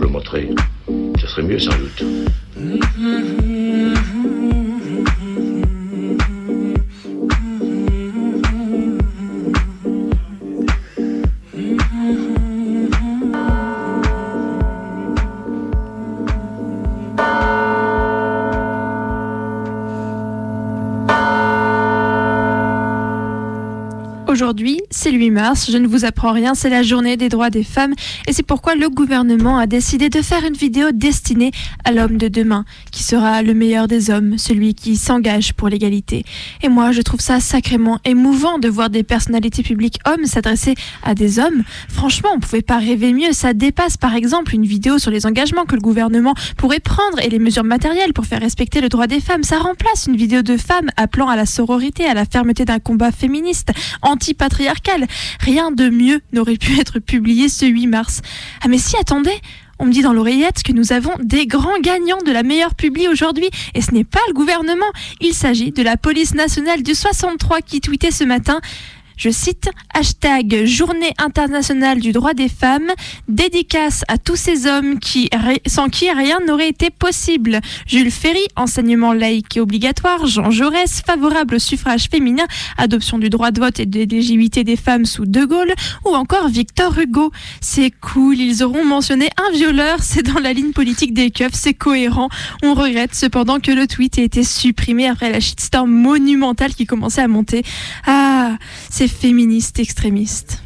le montrer, ce serait mieux sans doute. Je ne vous apprends rien, c'est la journée des droits des femmes et c'est pourquoi le gouvernement a décidé de faire une vidéo destinée à l'homme de demain, qui sera le meilleur des hommes, celui qui s'engage pour l'égalité. Et moi, je trouve ça sacrément émouvant de voir des personnalités publiques hommes s'adresser à des hommes. Franchement, on pouvait pas rêver mieux, ça dépasse par exemple une vidéo sur les engagements que le gouvernement pourrait prendre et les mesures matérielles pour faire respecter le droit des femmes. Ça remplace une vidéo de femmes appelant à la sororité, à la fermeté d'un combat féministe, anti-patriarcal. Rien de mieux n'aurait pu être publié ce 8 mars. Ah mais si, attendez on me dit dans l'oreillette que nous avons des grands gagnants de la meilleure publi aujourd'hui. Et ce n'est pas le gouvernement. Il s'agit de la police nationale du 63 qui tweetait ce matin. Je cite, hashtag Journée internationale du droit des femmes, dédicace à tous ces hommes qui, sans qui rien n'aurait été possible. Jules Ferry, enseignement laïque et obligatoire, Jean Jaurès, favorable au suffrage féminin, adoption du droit de vote et de l'éligibilité des femmes sous De Gaulle, ou encore Victor Hugo. C'est cool, ils auront mentionné un violeur, c'est dans la ligne politique des keufs, c'est cohérent. On regrette cependant que le tweet ait été supprimé après la shitstorm monumentale qui commençait à monter. Ah, c'est féministe extrémiste.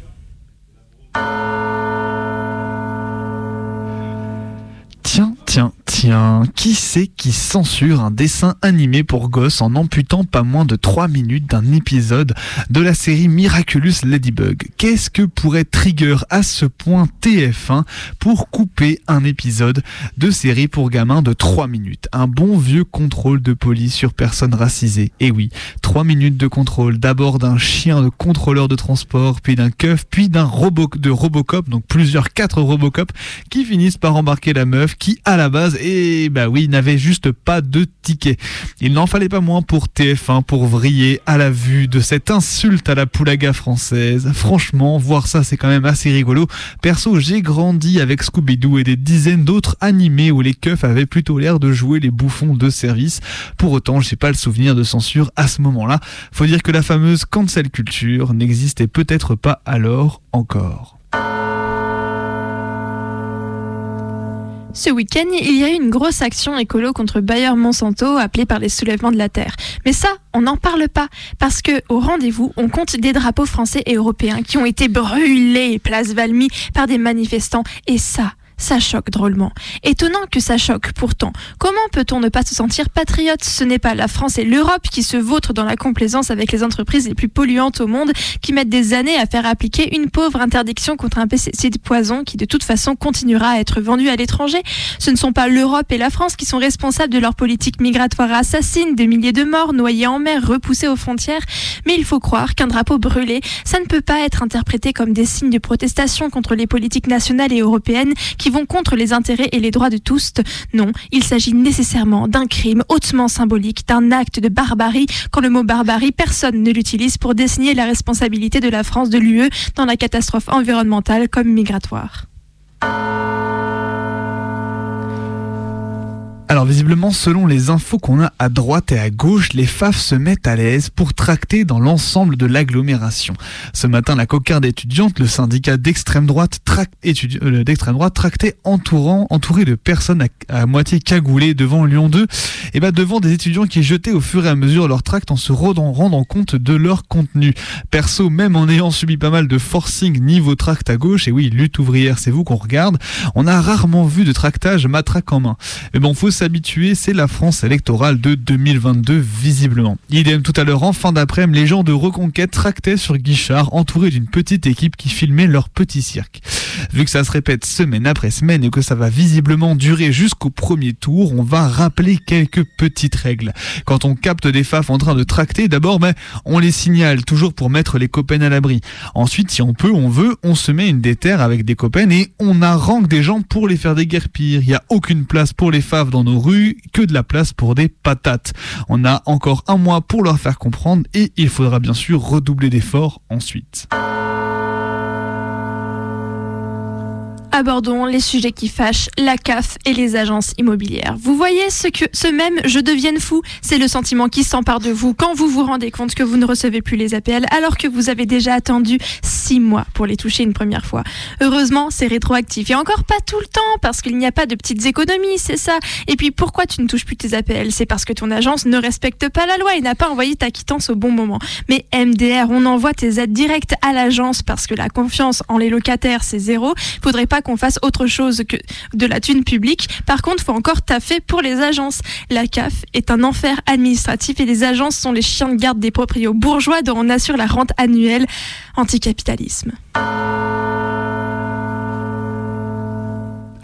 Tiens, tiens, qui c'est qui censure un dessin animé pour gosses en amputant pas moins de 3 minutes d'un épisode de la série Miraculous Ladybug? Qu'est-ce que pourrait trigger à ce point TF1 pour couper un épisode de série pour gamins de 3 minutes? Un bon vieux contrôle de police sur personnes racisées. Et oui, 3 minutes de contrôle, d'abord d'un chien de contrôleur de transport, puis d'un keuf, puis d'un robot de Robocop, donc plusieurs quatre Robocop qui finissent par embarquer la meuf qui à la base et bah oui n'avait juste pas de ticket. Il n'en fallait pas moins pour TF1 pour vriller à la vue de cette insulte à la poulaga française. Franchement, voir ça c'est quand même assez rigolo. Perso, j'ai grandi avec Scooby-Doo et des dizaines d'autres animés où les keufs avaient plutôt l'air de jouer les bouffons de service. Pour autant, je n'ai pas le souvenir de censure à ce moment-là. Faut dire que la fameuse cancel culture n'existait peut-être pas alors encore. Ce week-end, il y a eu une grosse action écolo contre Bayer Monsanto appelée par les soulèvements de la terre. Mais ça, on n'en parle pas parce que au rendez-vous, on compte des drapeaux français et européens qui ont été brûlés place Valmy par des manifestants et ça, ça choque drôlement. Étonnant que ça choque pourtant. Comment peut-on ne pas se sentir patriote? Ce n'est pas la France et l'Europe qui se vautrent dans la complaisance avec les entreprises les plus polluantes au monde qui mettent des années à faire appliquer une pauvre interdiction contre un pesticide poison qui de toute façon continuera à être vendu à l'étranger. Ce ne sont pas l'Europe et la France qui sont responsables de leur politique migratoire assassine, de milliers de morts noyés en mer, repoussés aux frontières. Mais il faut croire qu'un drapeau brûlé, ça ne peut pas être interprété comme des signes de protestation contre les politiques nationales et européennes qui vont contre les intérêts et les droits de tous. Non, il s'agit nécessairement d'un crime hautement symbolique, d'un acte de barbarie, quand le mot barbarie, personne ne l'utilise pour désigner la responsabilité de la France de l'UE dans la catastrophe environnementale comme migratoire. Alors visiblement, selon les infos qu'on a à droite et à gauche, les FAF se mettent à l'aise pour tracter dans l'ensemble de l'agglomération. Ce matin, la cocarde étudiante, le syndicat d'extrême droite, euh, d'extrême droite, tractait entourant, entouré de personnes à, moitié cagoulées devant Lyon 2, et bah devant des étudiants qui jetaient au fur et à mesure leur tract en se rendant, rendant compte de leur contenu. Perso, même en ayant subi pas mal de forcing niveau tract à gauche, et oui, lutte ouvrière, c'est vous qu'on regarde, on a rarement vu de tractage matraque en main. Mais bon, faut habitués, c'est la France électorale de 2022 visiblement. Idem tout à l'heure en fin d'après-midi, les gens de Reconquête tractaient sur Guichard entourés d'une petite équipe qui filmait leur petit cirque. Vu que ça se répète semaine après semaine et que ça va visiblement durer jusqu'au premier tour, on va rappeler quelques petites règles. Quand on capte des faf en train de tracter, d'abord ben, on les signale toujours pour mettre les copains à l'abri. Ensuite, si on peut, on veut, on se met une déterre avec des copains et on arrange des gens pour les faire des guerpires. Il n'y a aucune place pour les faves dans nos rues, que de la place pour des patates. On a encore un mois pour leur faire comprendre et il faudra bien sûr redoubler d'efforts ensuite. Abordons les sujets qui fâchent, la CAF et les agences immobilières. Vous voyez ce que ce même je devienne fou, c'est le sentiment qui s'empare de vous quand vous vous rendez compte que vous ne recevez plus les APL alors que vous avez déjà attendu six mois pour les toucher une première fois. Heureusement, c'est rétroactif et encore pas tout le temps parce qu'il n'y a pas de petites économies, c'est ça. Et puis pourquoi tu ne touches plus tes APL C'est parce que ton agence ne respecte pas la loi et n'a pas envoyé ta quittance au bon moment. Mais MDR, on envoie tes aides directes à l'agence parce que la confiance en les locataires c'est zéro. Faudrait pas qu'on fasse autre chose que de la thune publique. Par contre, faut encore taffer pour les agences. La CAF est un enfer administratif et les agences sont les chiens de garde des proprios bourgeois dont on assure la rente annuelle. Anticapitalisme.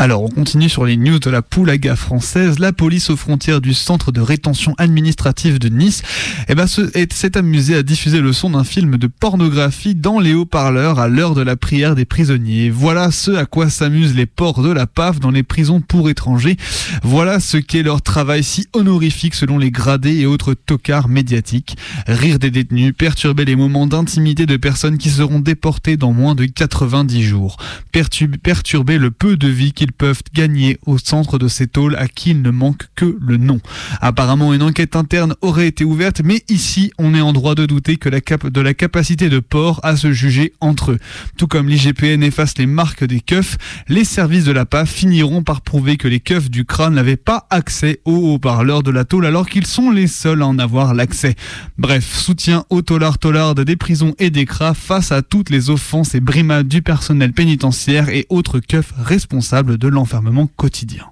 Alors, on continue sur les news de la poulaga française. La police aux frontières du centre de rétention administrative de Nice eh ben, s'est amusée à diffuser le son d'un film de pornographie dans les haut-parleurs à l'heure de la prière des prisonniers. Voilà ce à quoi s'amusent les porcs de la PAF dans les prisons pour étrangers. Voilà ce qu'est leur travail si honorifique selon les gradés et autres tocards médiatiques. Rire des détenus, perturber les moments d'intimité de personnes qui seront déportées dans moins de 90 jours. Perturber le peu de vie qu'ils peuvent gagner au centre de ces tôles à qui il ne manque que le nom. Apparemment, une enquête interne aurait été ouverte, mais ici, on est en droit de douter que la cap de la capacité de port à se juger entre eux. Tout comme l'IGPN efface les marques des keufs, les services de la PAF finiront par prouver que les keufs du crâne n'avaient pas accès aux haut-parleurs de la tôle alors qu'ils sont les seuls à en avoir l'accès. Bref, soutien au tolard tolard des prisons et des cras face à toutes les offenses et brimades du personnel pénitentiaire et autres keufs responsables de l'enfermement quotidien.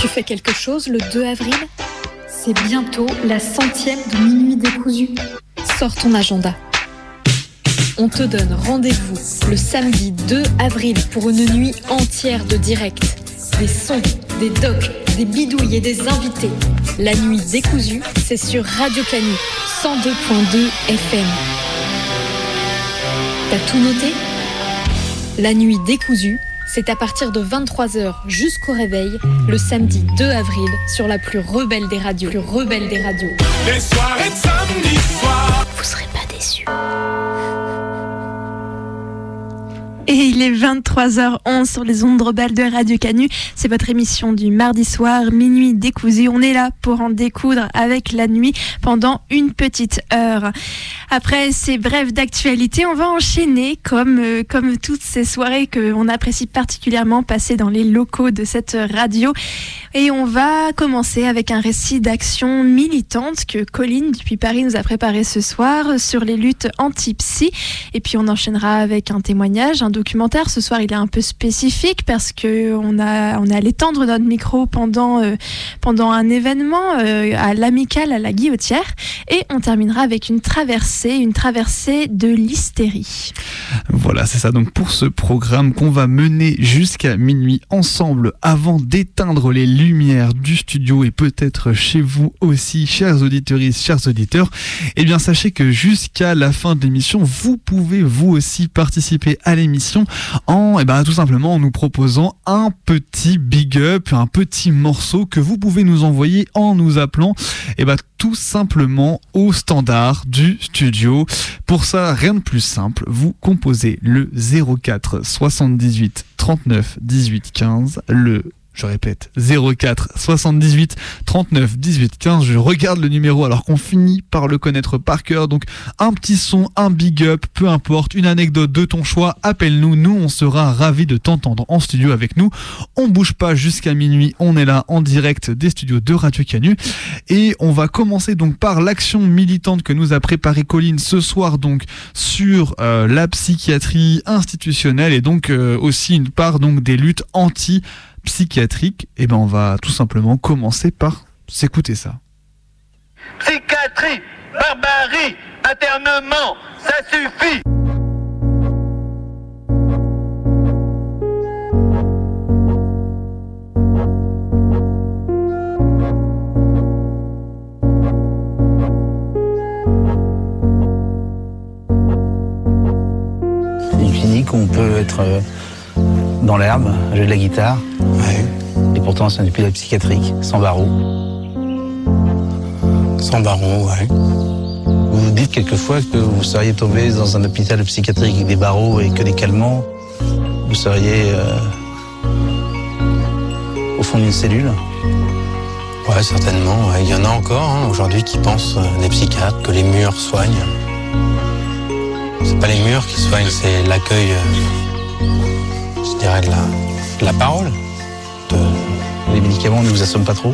Tu fais quelque chose le 2 avril? C'est bientôt la centième de minuit décousu. Sors ton agenda. On te donne rendez-vous le samedi 2 avril pour une nuit entière de direct. Des sons, des docs, des bidouilles et des invités. La nuit décousue, c'est sur Radio Canu 102.2 FM. T'as tout noté? La nuit décousue, c'est à partir de 23h jusqu'au réveil, le samedi 2 avril, sur la plus rebelle des radios. Plus rebelle des radios. Les soirées de samedi soir. Vous serez Et il est 23h11 sur les ondes rebelles de Radio Canu. C'est votre émission du mardi soir, minuit décousu. On est là pour en découdre avec la nuit pendant une petite heure. Après ces brèves d'actualité, on va enchaîner comme, euh, comme toutes ces soirées qu'on apprécie particulièrement passer dans les locaux de cette radio. Et on va commencer avec un récit d'action militante que Colline depuis Paris nous a préparé ce soir sur les luttes anti-psy. Et puis on enchaînera avec un témoignage, documentaire. Ce soir, il est un peu spécifique parce que on a on est allé tendre notre micro pendant euh, pendant un événement euh, à l'amicale à la Guillotière. Et on terminera avec une traversée, une traversée de l'hystérie. Voilà, c'est ça. Donc pour ce programme qu'on va mener jusqu'à minuit ensemble avant d'éteindre les lumières du studio et peut-être chez vous aussi, chers auditeurs, chers auditeurs, eh bien sachez que jusqu'à la fin de l'émission, vous pouvez vous aussi participer à l'émission en eh ben, tout simplement en nous proposant un petit big up, un petit morceau que vous pouvez nous envoyer en nous appelant eh ben, tout simplement au standard du studio. Pour ça, rien de plus simple, vous composez le 04 78 39 18 15, le Je répète, 04 78 39 18 15. Je regarde le numéro alors qu'on finit par le connaître par cœur. Donc un petit son, un big up, peu importe, une anecdote de ton choix, appelle-nous. Nous, on sera ravis de t'entendre en studio avec nous. On bouge pas jusqu'à minuit. On est là en direct des studios de Radio Canu. Et on va commencer donc par l'action militante que nous a préparé Colline ce soir donc sur euh, la psychiatrie institutionnelle et donc euh, aussi une part donc des luttes anti psychiatrique, et eh ben on va tout simplement commencer par s'écouter ça. Psychiatrie, barbarie, internement, ça suffit Une clinique où on peut être euh, dans l'herbe, j'ai de la guitare. Et pourtant, c'est un hôpital psychiatrique, sans barreaux. Sans barreaux, ouais. Vous vous dites quelquefois que vous seriez tombé dans un hôpital psychiatrique avec des barreaux et que des calmants. Vous seriez euh, au fond d'une cellule Ouais, certainement. Il y en a encore hein, aujourd'hui qui pensent, euh, les psychiatres, que les murs soignent. C'est pas les murs qui soignent, c'est l'accueil, euh, je dirais, de la, la parole. De... Les médicaments ne vous assomment pas trop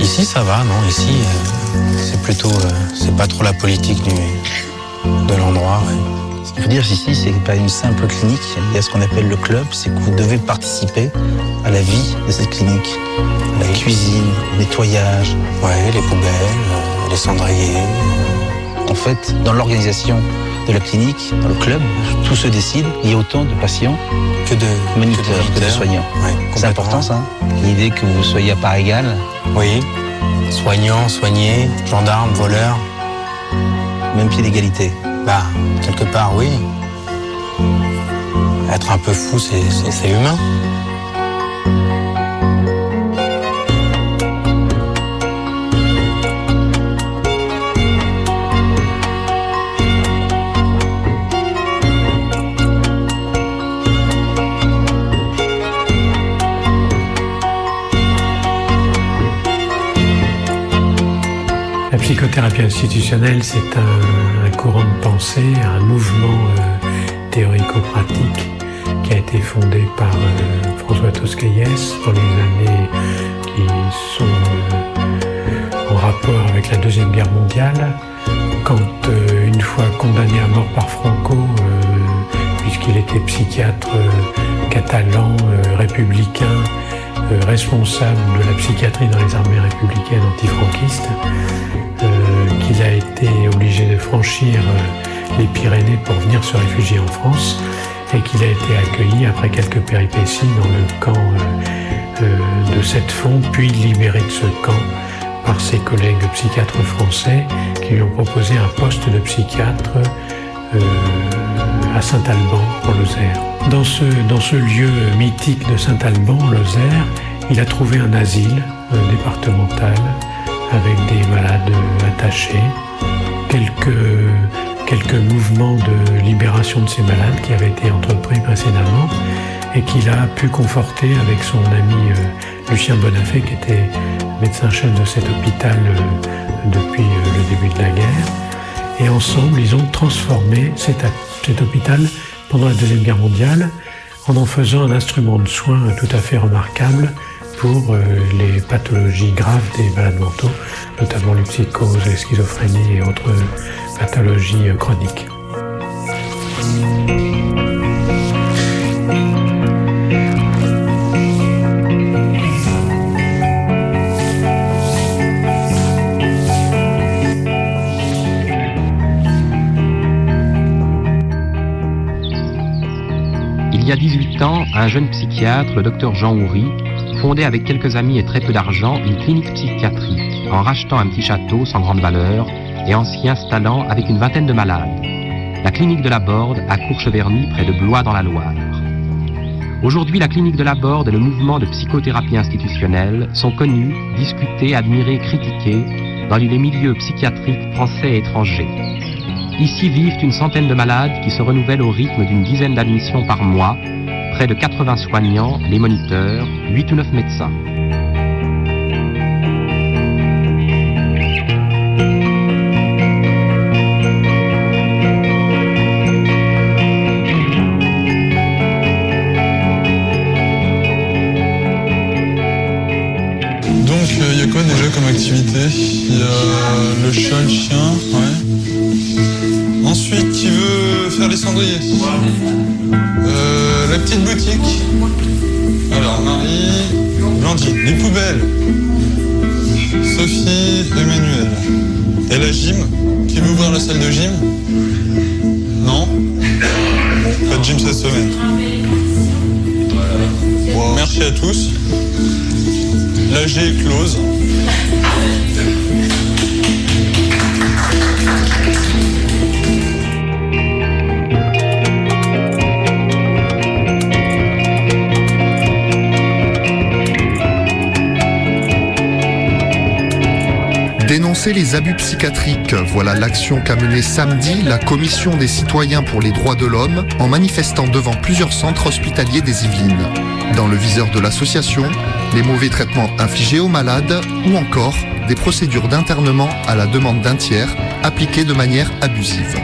Ici, ça va, non? Ici, euh, c'est plutôt, euh, c'est pas trop la politique du, de l'endroit. ouais. Ce qu'il faut dire ici, c'est pas une simple clinique. Il y a ce qu'on appelle le club, c'est que vous devez participer à la vie de cette clinique. La cuisine, le nettoyage. Ouais, les poubelles, euh, les cendriers. En fait, dans l'organisation de la clinique, dans le club, tout se décide. Il y a autant de patients que de moniteurs, que de, moniteurs. soignants. Ouais, c'est important ça. L'idée que vous soyez à part égale. Oui. Soignants, soignés, gendarmes, voleurs. Même pied d'égalité. Bah, quelque part, oui. Être un peu fou, c'est humain. Psychothérapie institutionnelle, c'est un, courant de pensée, un mouvement euh, théorico-pratique qui a été fondé par euh, François Tosquelles dans les années qui sont euh, en rapport avec la Deuxième Guerre mondiale, quand une fois condamné à mort par Franco, puisqu'il était psychiatre catalan, républicain, responsable de la psychiatrie dans les armées républicaines antifranquistes, a été obligé de franchir euh, les Pyrénées pour venir se réfugier en France et qu'il a été accueilli après quelques péripéties dans le camp euh, euh, de cette fonte, puis libéré de ce camp par ses collègues psychiatres français qui lui ont proposé un poste de psychiatre à Saint-Alban, en Lozère. Dans ce, dans ce lieu mythique de Saint-Alban, en Lozère, il a trouvé un asile départemental avec des malades attachés, quelques, mouvements de libération de ces malades qui avaient été entrepris précédemment et qu'il a pu conforter avec son ami euh, Lucien Bonafé qui était médecin-chef de cet hôpital euh, depuis euh, le début de la guerre. Et ensemble, ils ont transformé cet hôpital pendant la Deuxième Guerre mondiale en en faisant un instrument de soins tout à fait remarquable pour euh, les pathologies graves des malades mentaux, notamment les psychoses, les schizophrénies et autres pathologies euh, chroniques. Il y a 18 ans, un jeune psychiatre, le docteur Jean Houry, fondait avec quelques amis et très peu d'argent une clinique psychiatrique en rachetant un petit château sans grande valeur et en s'y installant avec une vingtaine de malades. La clinique de la Borde à Courcheverny près de Blois dans la Loire. Aujourd'hui, la clinique de la Borde et le mouvement de psychothérapie institutionnelle sont connus, discutés, admirés, critiqués dans les milieux psychiatriques français et étrangers. Ici vivent une centaine de malades qui se renouvellent au rythme d'une dizaine d'admissions par mois, près de 80 soignants, les moniteurs, 8 ou 9 médecins. Donc, il y a quoi déjà comme activité? Il y a le chat, le chien, ouais. Ensuite, qui veut faire les cendriers? Euh, petite boutique. Alors, Marie, Blandine. Les poubelles. Sophie, Emmanuel. Et la gym Qui veut ouvrir la salle de gym? Non? Pas de gym cette semaine. Merci à tous. L'AG est close. Les abus psychiatriques, voilà l'action qu'a menée samedi la Commission des citoyens pour les droits de l'homme en manifestant devant plusieurs centres hospitaliers des Yvelines. Dans le viseur de l'association, les mauvais traitements infligés aux malades ou encore des procédures d'internement à la demande d'un tiers appliquées de manière abusive.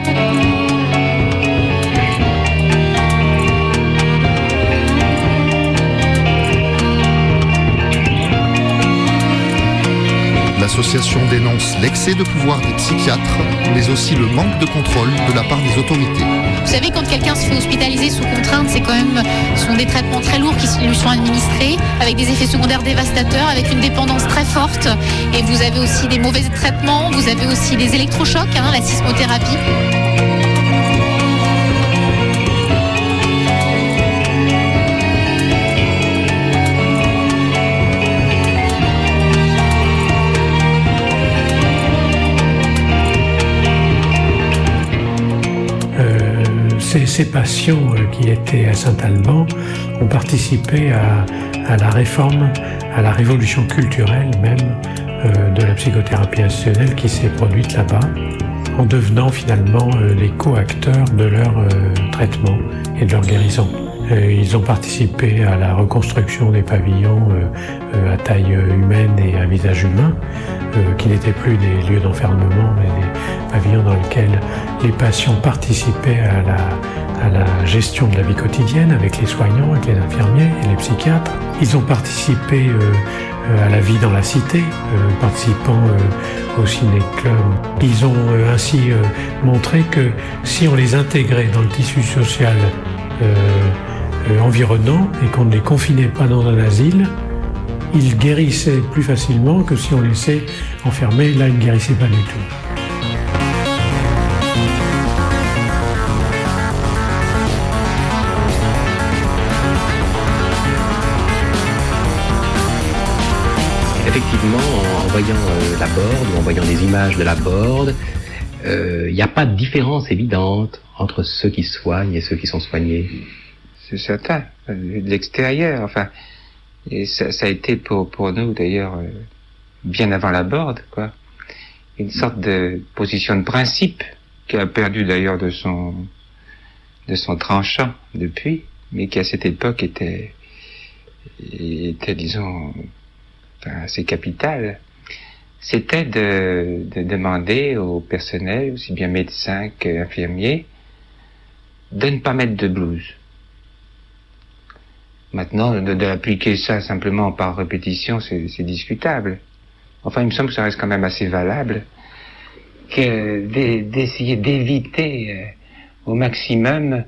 L'association dénonce l'excès de pouvoir des psychiatres, mais aussi le manque de contrôle de la part des autorités. Vous savez, quand quelqu'un se fait hospitaliser sous contrainte, c'est quand même, ce sont des traitements très lourds qui lui sont administrés, avec des effets secondaires dévastateurs, avec une dépendance très forte. Et vous avez aussi des mauvais traitements, vous avez aussi des électrochocs, hein, la sismothérapie. Ces, patients euh, qui étaient à Saint-Alban ont participé à, la réforme, à la révolution culturelle même euh, de la psychothérapie institutionnelle qui s'est produite là-bas, en devenant finalement euh, les co-acteurs de leur traitement et de leur guérison. Ils ont participé à la reconstruction des pavillons à taille humaine et à visage humain, qui n'étaient plus des lieux d'enfermement, mais pavillons dans lesquels les patients participaient à la, gestion de la vie quotidienne avec les soignants, avec les infirmiers et les psychiatres. Ils ont participé euh, à la vie dans la cité, euh, participant euh, au ciné-club. Ils ont ainsi montré que si on les intégrait dans le tissu social environnant et qu'on ne les confinait pas dans un asile, ils guérissaient plus facilement que si on les laissait enfermés. Là, ils ne guérissaient pas du tout. Voyant euh, la borde ou en voyant des images de la borde, il euh, n'y a pas de différence évidente entre ceux qui soignent et ceux qui sont soignés. C'est certain, vu de l'extérieur, enfin, et ça, a été pour, nous d'ailleurs euh, bien avant la borde, quoi, une sorte de position de principe qui a perdu d'ailleurs de son de son tranchant depuis, mais qui à cette époque était était disons assez capital, c'était de, de, demander au personnel, aussi bien médecins qu'infirmiers, de ne pas mettre de blouse. Maintenant, de, de ça simplement par répétition, c'est discutable. Enfin, il me semble que ça reste quand même assez valable que d'essayer d'éviter euh, au maximum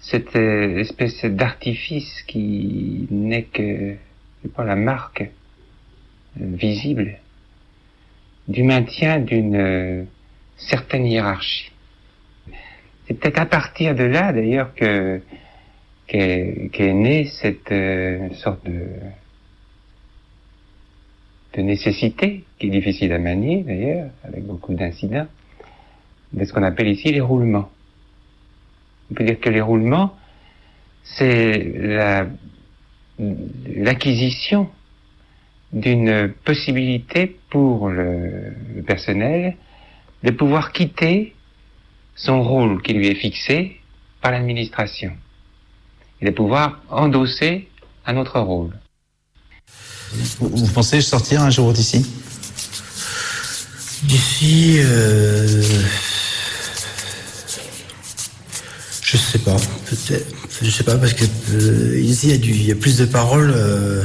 cette euh, espèce d'artifice qui n'est que pas la marque visible du maintien d'une euh, certaine hiérarchie. C'est peut-être à partir de là, d'ailleurs, que qu'est qu née cette euh, sorte de de nécessité, qui est difficile à manier, d'ailleurs, avec beaucoup d'incidents, de ce qu'on appelle ici les roulements. On peut dire que les roulements, c'est l'acquisition d'une possibilité pour le, le, personnel de pouvoir quitter son rôle qui lui est fixé par l'administration et de pouvoir endosser un autre rôle. Vous, vous pensez sortir un jour d'ici? D'ici, euh, je sais pas, peut-être, je sais pas parce que euh, ici il y, y a plus de paroles euh,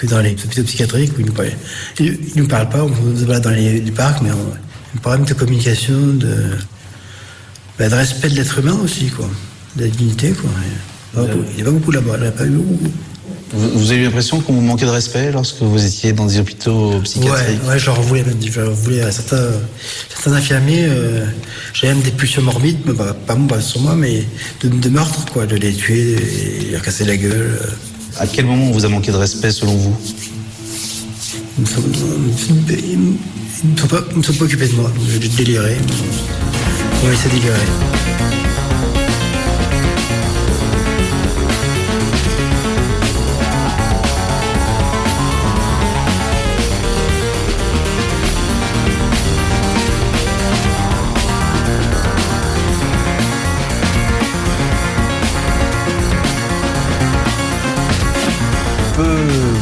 que dans les hôpitaux psychiatriques où ils nous parlent. Ils, ils nous parlent pas, on se balade dans les, les parcs, mais on, parle même de communication, de, bah, de respect de l'être humain aussi, quoi, de la dignité, quoi. Il y a a pas beaucoup là-bas, il y en a pas eu beaucoup. vous, vous avez eu l'impression qu'on vous manquait de respect lorsque vous étiez dans des hôpitaux psychiatriques? Ouais, ouais, je leur voulais même, je leur voulais à certains, certains infirmiers, euh, j'avais même des pulsions morbides, mais bah, pas sur moi, mais de, de meurtre, quoi, de les tuer, et leur casser la gueule. euh. À quel moment vous a manqué de respect selon vous Ils ne sont, pas, occupés de moi, j'ai déliré. On va essayer de délirer.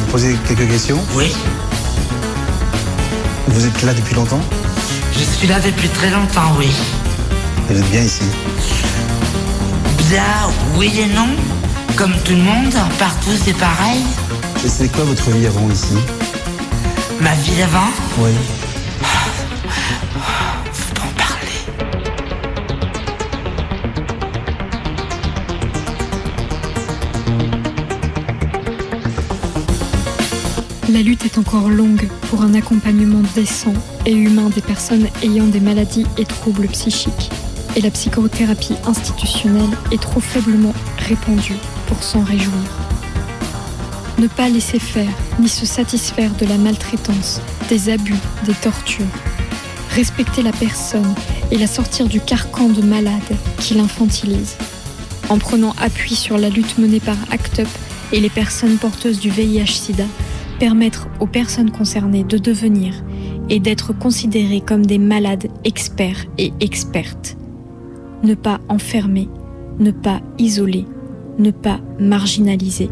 Poser quelques questions Oui, Vous êtes là depuis longtemps je suis là depuis très longtemps, oui. Vous êtes bien ici Bien, oui et non. Comme tout le monde, partout c'est pareil. Et c'est quoi votre vie avant ici Ma vie d'avant, Oui. La lutte est encore longue pour un accompagnement décent et humain des personnes ayant des maladies et troubles psychiques. Et la psychothérapie institutionnelle est trop faiblement répandue pour s'en réjouir. Ne pas laisser faire ni se satisfaire de la maltraitance, des abus, des tortures. Respecter la personne et la sortir du carcan de malade qui l'infantilise. En prenant appui sur la lutte menée par ACT UP et les personnes porteuses du VIH-Sida, permettre aux personnes concernées de devenir et d'être considérées comme des malades experts et expertes. Ne pas enfermer, ne pas isoler, ne pas marginaliser.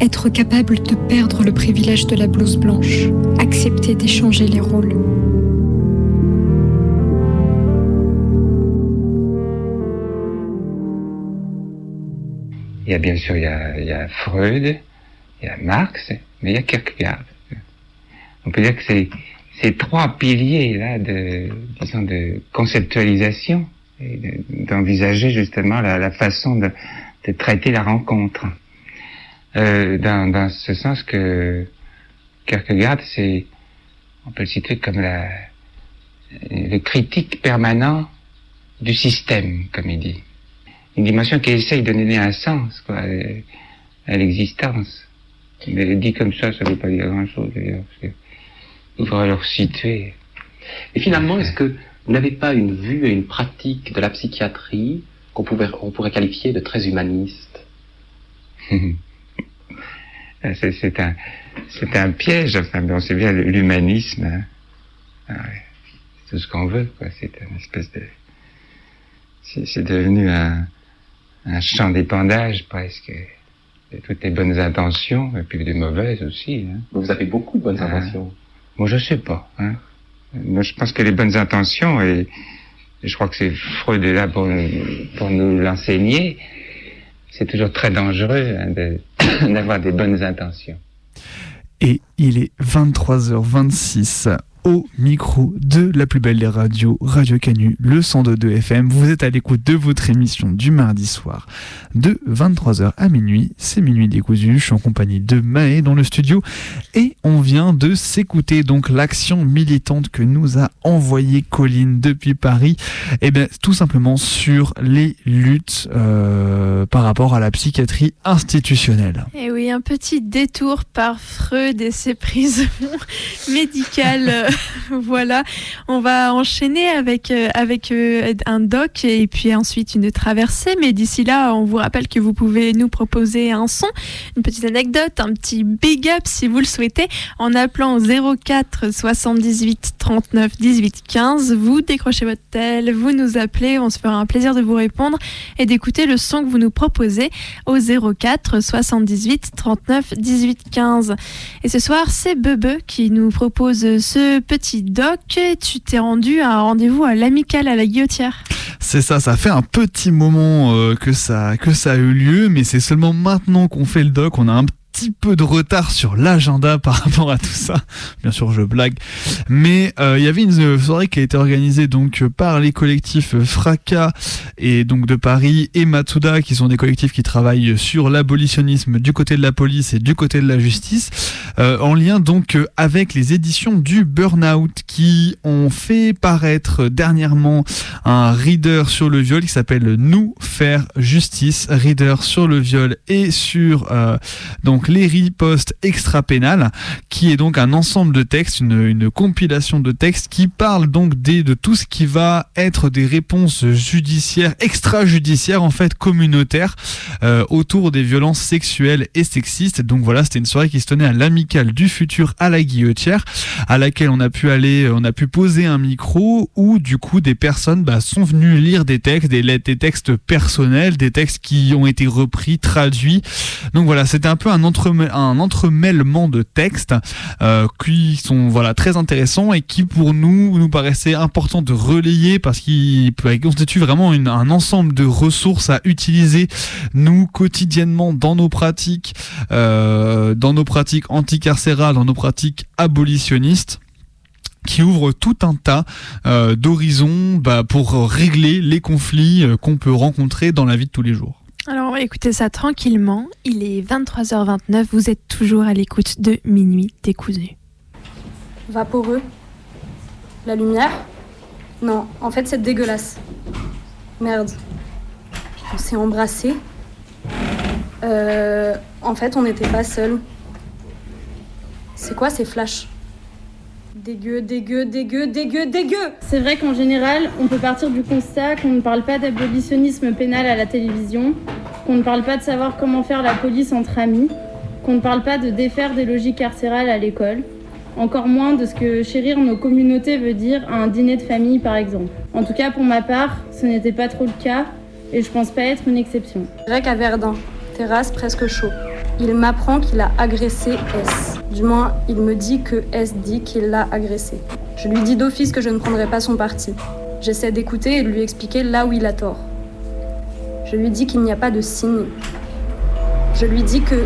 Être capable de perdre le privilège de la blouse blanche, accepter d'échanger les rôles. Il y a bien sûr, il y a, il y a Freud, il y a Marx, mais il y a Kierkegaard. On peut dire que c'est ces trois piliers là de, disons, de conceptualisation d'envisager justement la, façon de, traiter la rencontre. Euh, dans, ce sens que Kierkegaard, c'est, on peut le citer comme le critique permanent du système, comme il dit une dimension qui essaye de donner un sens à l'existence. Mais dit comme ça, ça ne veut pas dire grand-chose. d'ailleurs, Il faudrait le situer. Et finalement, est-ce que vous n'avez pas une vue et une pratique de la psychiatrie qu'on pouvait, on pourrait qualifier de très humaniste c'est un, un piège. Enfin, on sait bien l'humanisme. hein. Ah. C'est tout ce qu'on veut. quoi. C'est une espèce de, c'est devenu un, un champ d'épandage presque. De toutes les bonnes intentions et puis des mauvaises aussi. Hein. Vous avez beaucoup de bonnes Ah. intentions. Moi, je sais pas. Hein. Moi, je pense que les bonnes intentions, et, et je crois que c'est Freud est là pour, nous- pour nous l'enseigner, c'est toujours très dangereux hein, de- d'avoir des bonnes intentions. Et il est 23h26 au micro de la plus belle des radios, Radio Canu, le 102.2 FM. Vous êtes à l'écoute de votre émission du mardi soir de 23h à minuit. C'est minuit décousu. Je suis en compagnie de Maë dans le studio et on vient de s'écouter donc l'action militante que nous a envoyée Colline depuis Paris. Et bien tout simplement sur les luttes euh, par rapport à la psychiatrie institutionnelle. Et oui, un petit détour par Freud et ses prisons médicales. voilà, on va enchaîner avec, euh, avec euh, un doc et puis ensuite une traversée. Mais d'ici là, on vous rappelle que vous pouvez nous proposer un son, une petite anecdote, un petit big up si vous le souhaitez, en appelant 04 78 39 18 15. Vous décrochez votre tel, vous nous appelez, on se fera un plaisir de vous répondre et d'écouter le son que vous nous proposez au 04 78 39 18 15. Et ce soir, c'est Bebe qui nous propose ce petit doc. Tu t'es rendu à un rendez-vous à l'amicale à la guillotière. C'est ça, ça fait un petit moment euh, que, ça, que ça a eu lieu, mais c'est seulement maintenant qu'on fait le doc. On a un petit peu de retard sur l'agenda par rapport à tout ça. Bien sûr, je blague. Mais euh, il y avait une soirée qui a été organisée donc par les collectifs Fracas et donc de Paris et Matsuda, qui sont des collectifs qui travaillent sur l'abolitionnisme du côté de la police et du côté de la justice, euh, en lien donc avec les éditions du Burnout qui ont fait paraître dernièrement un reader sur le viol qui s'appelle Nous faire justice, reader sur le viol et sur euh, donc les ripostes extra-pénales, qui est donc un ensemble de textes, une, compilation de textes qui parle donc des, de tout ce qui va être des réponses judiciaires, extrajudiciaires en fait, communautaires, euh, autour des violences sexuelles et sexistes. Donc voilà, c'était une soirée qui se tenait à l'amicale du futur à la guillotière, à laquelle on a pu aller, on a pu poser un micro où du coup des personnes bah, sont venues lire des textes, des, des textes personnels, des textes qui ont été repris, traduits. Donc voilà, c'était un peu un un entremêlement de textes euh, qui sont voilà très intéressants et qui pour nous nous paraissait important de relayer parce qu'ils constituent vraiment un ensemble de ressources à utiliser nous quotidiennement dans nos pratiques, euh, dans nos pratiques anticarcérales, dans nos pratiques abolitionnistes qui ouvrent tout un tas euh, d'horizons bah, pour régler les conflits qu'on peut rencontrer dans la vie de tous les jours. Alors on va écouter ça tranquillement. Il est 23h29, vous êtes toujours à l'écoute de Minuit décousu. Vaporeux La lumière? Non, en fait c'est dégueulasse. Merde. On s'est embrassé. Euh, en fait on n'était pas seuls. C'est quoi ces flashs? Dégueu, dégueu, dégueu, dégueu, dégueu C'est vrai qu'en général, on peut partir du constat qu'on ne parle pas d'abolitionnisme pénal à la télévision, qu'on ne parle pas de savoir comment faire la police entre amis, qu'on ne parle pas de défaire des logiques carcérales à l'école, encore moins de ce que chérir nos communautés veut dire à un dîner de famille par exemple. En tout cas, pour ma part, ce n'était pas trop le cas et je pense pas être une exception. Grec à Verdun, terrasse presque chaud. Il m'apprend qu'il a agressé S. Du moins, il me dit que S dit qu'il l'a agressé. Je lui dis d'office que je ne prendrai pas son parti. J'essaie d'écouter et de lui expliquer là où il a tort. Je lui dis qu'il n'y a pas de signe. Je lui dis que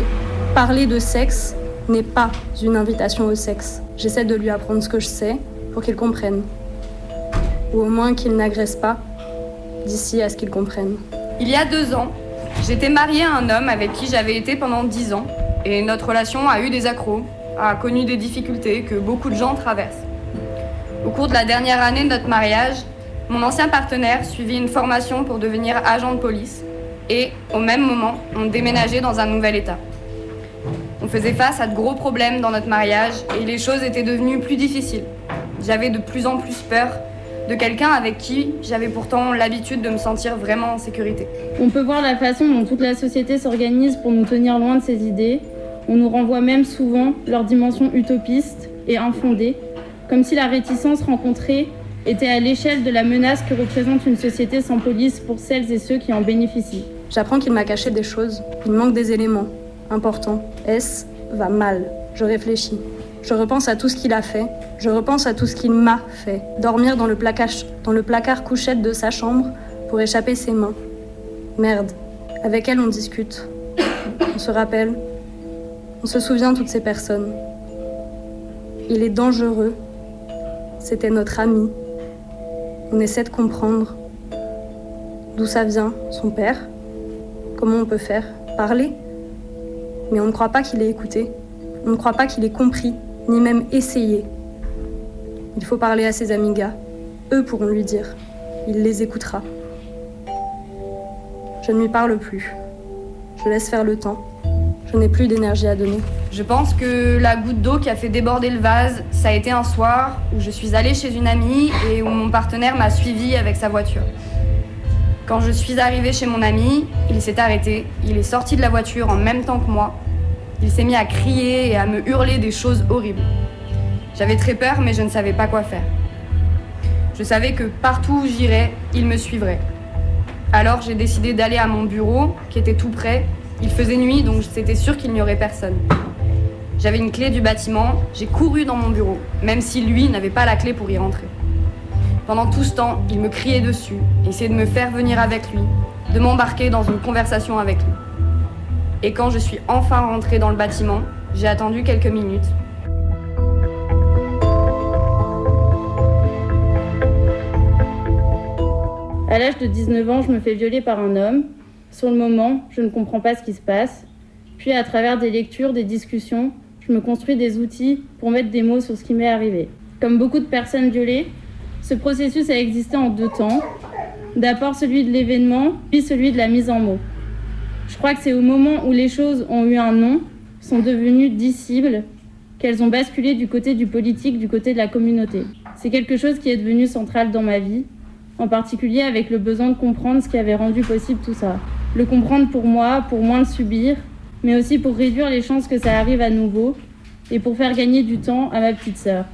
parler de sexe n'est pas une invitation au sexe. J'essaie de lui apprendre ce que je sais pour qu'il comprenne. Ou au moins qu'il n'agresse pas d'ici à ce qu'il comprenne. Il y a deux ans, J'étais mariée à un homme avec qui j'avais été pendant dix ans et notre relation a eu des accros, a connu des difficultés que beaucoup de gens traversent. Au cours de la dernière année de notre mariage, mon ancien partenaire suivit une formation pour devenir agent de police et, au même moment, on déménageait dans un nouvel état. On faisait face à de gros problèmes dans notre mariage et les choses étaient devenues plus difficiles. J'avais de plus en plus peur de quelqu'un avec qui j'avais pourtant l'habitude de me sentir vraiment en sécurité. On peut voir la façon dont toute la société s'organise pour nous tenir loin de ces idées. On nous renvoie même souvent leur dimension utopiste et infondée, comme si la réticence rencontrée était à l'échelle de la menace que représente une société sans police pour celles et ceux qui en bénéficient. J'apprends qu'il m'a caché des choses. Il manque des éléments importants. S va mal? Je réfléchis. Je repense à tout ce qu'il a fait. Je repense à tout ce qu'il m'a fait. Dormir dans le, placard, couchette de sa chambre pour échapper ses mains. Merde. Avec elle, on discute. On se rappelle. On se souvient toutes ces personnes. Il est dangereux. C'était notre ami. On essaie de comprendre. D'où ça vient, son père? Comment on peut faire? Parler? Mais on ne croit pas qu'il ait écouté. On ne croit pas qu'il ait compris ni même essayer. Il faut parler à ses amigas. Eux pourront lui dire. Il les écoutera. Je ne lui parle plus. Je laisse faire le temps. Je n'ai plus d'énergie à donner. Je pense que la goutte d'eau qui a fait déborder le vase, ça a été un soir où je suis allée chez une amie et où mon partenaire m'a suivi avec sa voiture. Quand je suis arrivée chez mon ami, il s'est arrêté, il est sorti de la voiture en même temps que moi. Il s'est mis à crier et à me hurler des choses horribles. J'avais très peur, mais je ne savais pas quoi faire. Je savais que partout où j'irais, il me suivrait. Alors j'ai décidé d'aller à mon bureau, qui était tout près. Il faisait nuit, donc c'était sûr qu'il n'y aurait personne. J'avais une clé du bâtiment, j'ai couru dans mon bureau, même si lui n'avait pas la clé pour y rentrer. Pendant tout ce temps, il me criait dessus, essayait de me faire venir avec lui, de m'embarquer dans une conversation avec lui. Et quand je suis enfin rentrée dans le bâtiment, j'ai attendu quelques minutes. À l'âge de 19 ans, je me fais violer par un homme. Sur le moment, je ne comprends pas ce qui se passe. Puis, à travers des lectures, des discussions, je me construis des outils pour mettre des mots sur ce qui m'est arrivé. Comme beaucoup de personnes violées, ce processus a existé en deux temps. D'abord celui de l'événement, puis celui de la mise en mots. Je crois que c'est au moment où les choses ont eu un nom, sont devenues dissibles, qu'elles ont basculé du côté du politique, du côté de la communauté. C'est quelque chose qui est devenu central dans ma vie, en particulier avec le besoin de comprendre ce qui avait rendu possible tout ça. Le comprendre pour moi, pour moins le subir, mais aussi pour réduire les chances que ça arrive à nouveau et pour faire gagner du temps à ma petite sœur.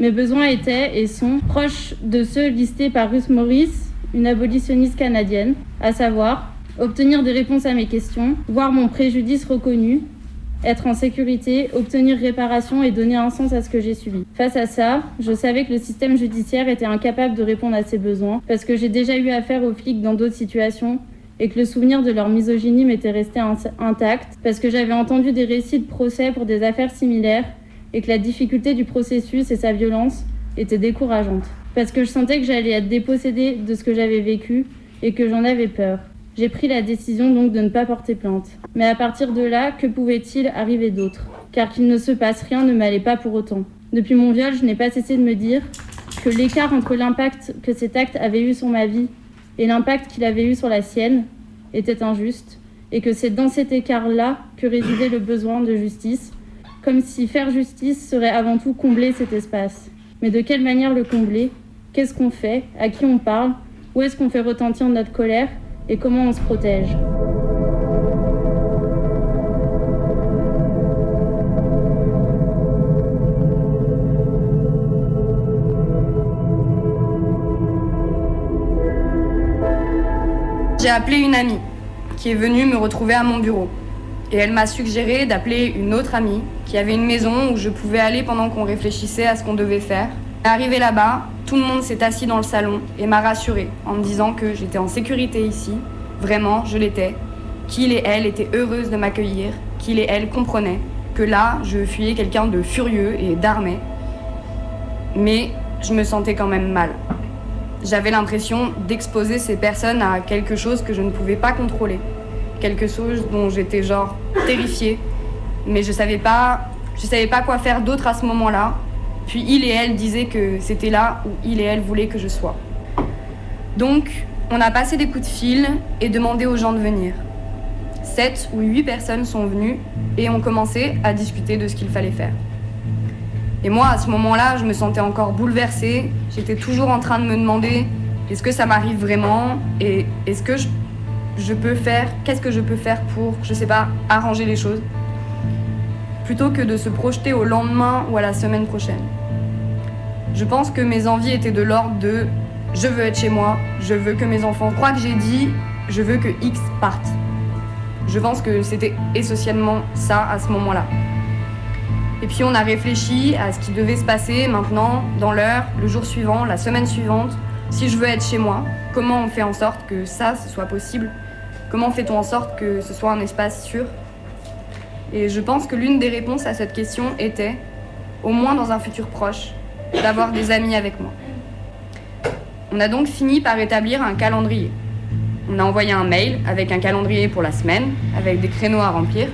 Mes besoins étaient et sont proches de ceux listés par Ruth Morris, une abolitionniste canadienne, à savoir obtenir des réponses à mes questions, voir mon préjudice reconnu, être en sécurité, obtenir réparation et donner un sens à ce que j'ai subi. Face à ça, je savais que le système judiciaire était incapable de répondre à ces besoins parce que j'ai déjà eu affaire aux flics dans d'autres situations et que le souvenir de leur misogynie m'était resté intact parce que j'avais entendu des récits de procès pour des affaires similaires et que la difficulté du processus et sa violence étaient décourageantes. Parce que je sentais que j'allais être dépossédée de ce que j'avais vécu et que j'en avais peur. J'ai pris la décision donc de ne pas porter plainte. Mais à partir de là, que pouvait-il arriver d'autre Car qu'il ne se passe rien ne m'allait pas pour autant. Depuis mon viol, je n'ai pas cessé de me dire que l'écart entre l'impact que cet acte avait eu sur ma vie et l'impact qu'il avait eu sur la sienne était injuste, et que c'est dans cet écart-là que résidait le besoin de justice, comme si faire justice serait avant tout combler cet espace. Mais de quelle manière le combler? Qu'est-ce qu'on fait? À qui on parle? Où est-ce qu'on fait retentir notre colère? Et comment on se protège J'ai appelé une amie qui est venue me retrouver à mon bureau. Et elle m'a suggéré d'appeler une autre amie qui avait une maison où je pouvais aller pendant qu'on réfléchissait à ce qu'on devait faire. Arrivé là-bas, tout le monde s'est assis dans le salon et m'a rassurée en me disant que j'étais en sécurité ici. Vraiment, je l'étais. Qu'il et elle étaient heureuses de m'accueillir, qu'il et elle comprenaient que là, je fuyais quelqu'un de furieux et d'armé. Mais je me sentais quand même mal. J'avais l'impression d'exposer ces personnes à quelque chose que je ne pouvais pas contrôler. Quelque chose dont j'étais genre terrifiée. Mais je savais pas, je savais pas quoi faire d'autre à ce moment-là. Puis il et elle disaient que c'était là où il et elle voulaient que je sois. Donc, on a passé des coups de fil et demandé aux gens de venir. Sept ou huit personnes sont venues et ont commencé à discuter de ce qu'il fallait faire. Et moi, à ce moment-là, je me sentais encore bouleversée. J'étais toujours en train de me demander est-ce que ça m'arrive vraiment Et est-ce que je, peux faire Qu'est-ce que je peux faire pour, je sais pas, arranger les choses? Plutôt que de se projeter au lendemain ou à la semaine prochaine. Je pense que mes envies étaient de l'ordre de je veux être chez moi, je veux que mes enfants croient que j'ai dit, je veux que X parte. Je pense que c'était essentiellement ça à ce moment-là. Et puis on a réfléchi à ce qui devait se passer maintenant, dans l'heure, le jour suivant, la semaine suivante. Si je veux être chez moi, comment on fait en sorte que ça, ce soit possible? Comment fait-on en sorte que ce soit un espace sûr? Et je pense que l'une des réponses à cette question était, au moins dans un futur proche, d'avoir des amis avec moi. On a donc fini par établir un calendrier. On a envoyé un mail avec un calendrier pour la semaine, avec des créneaux à remplir.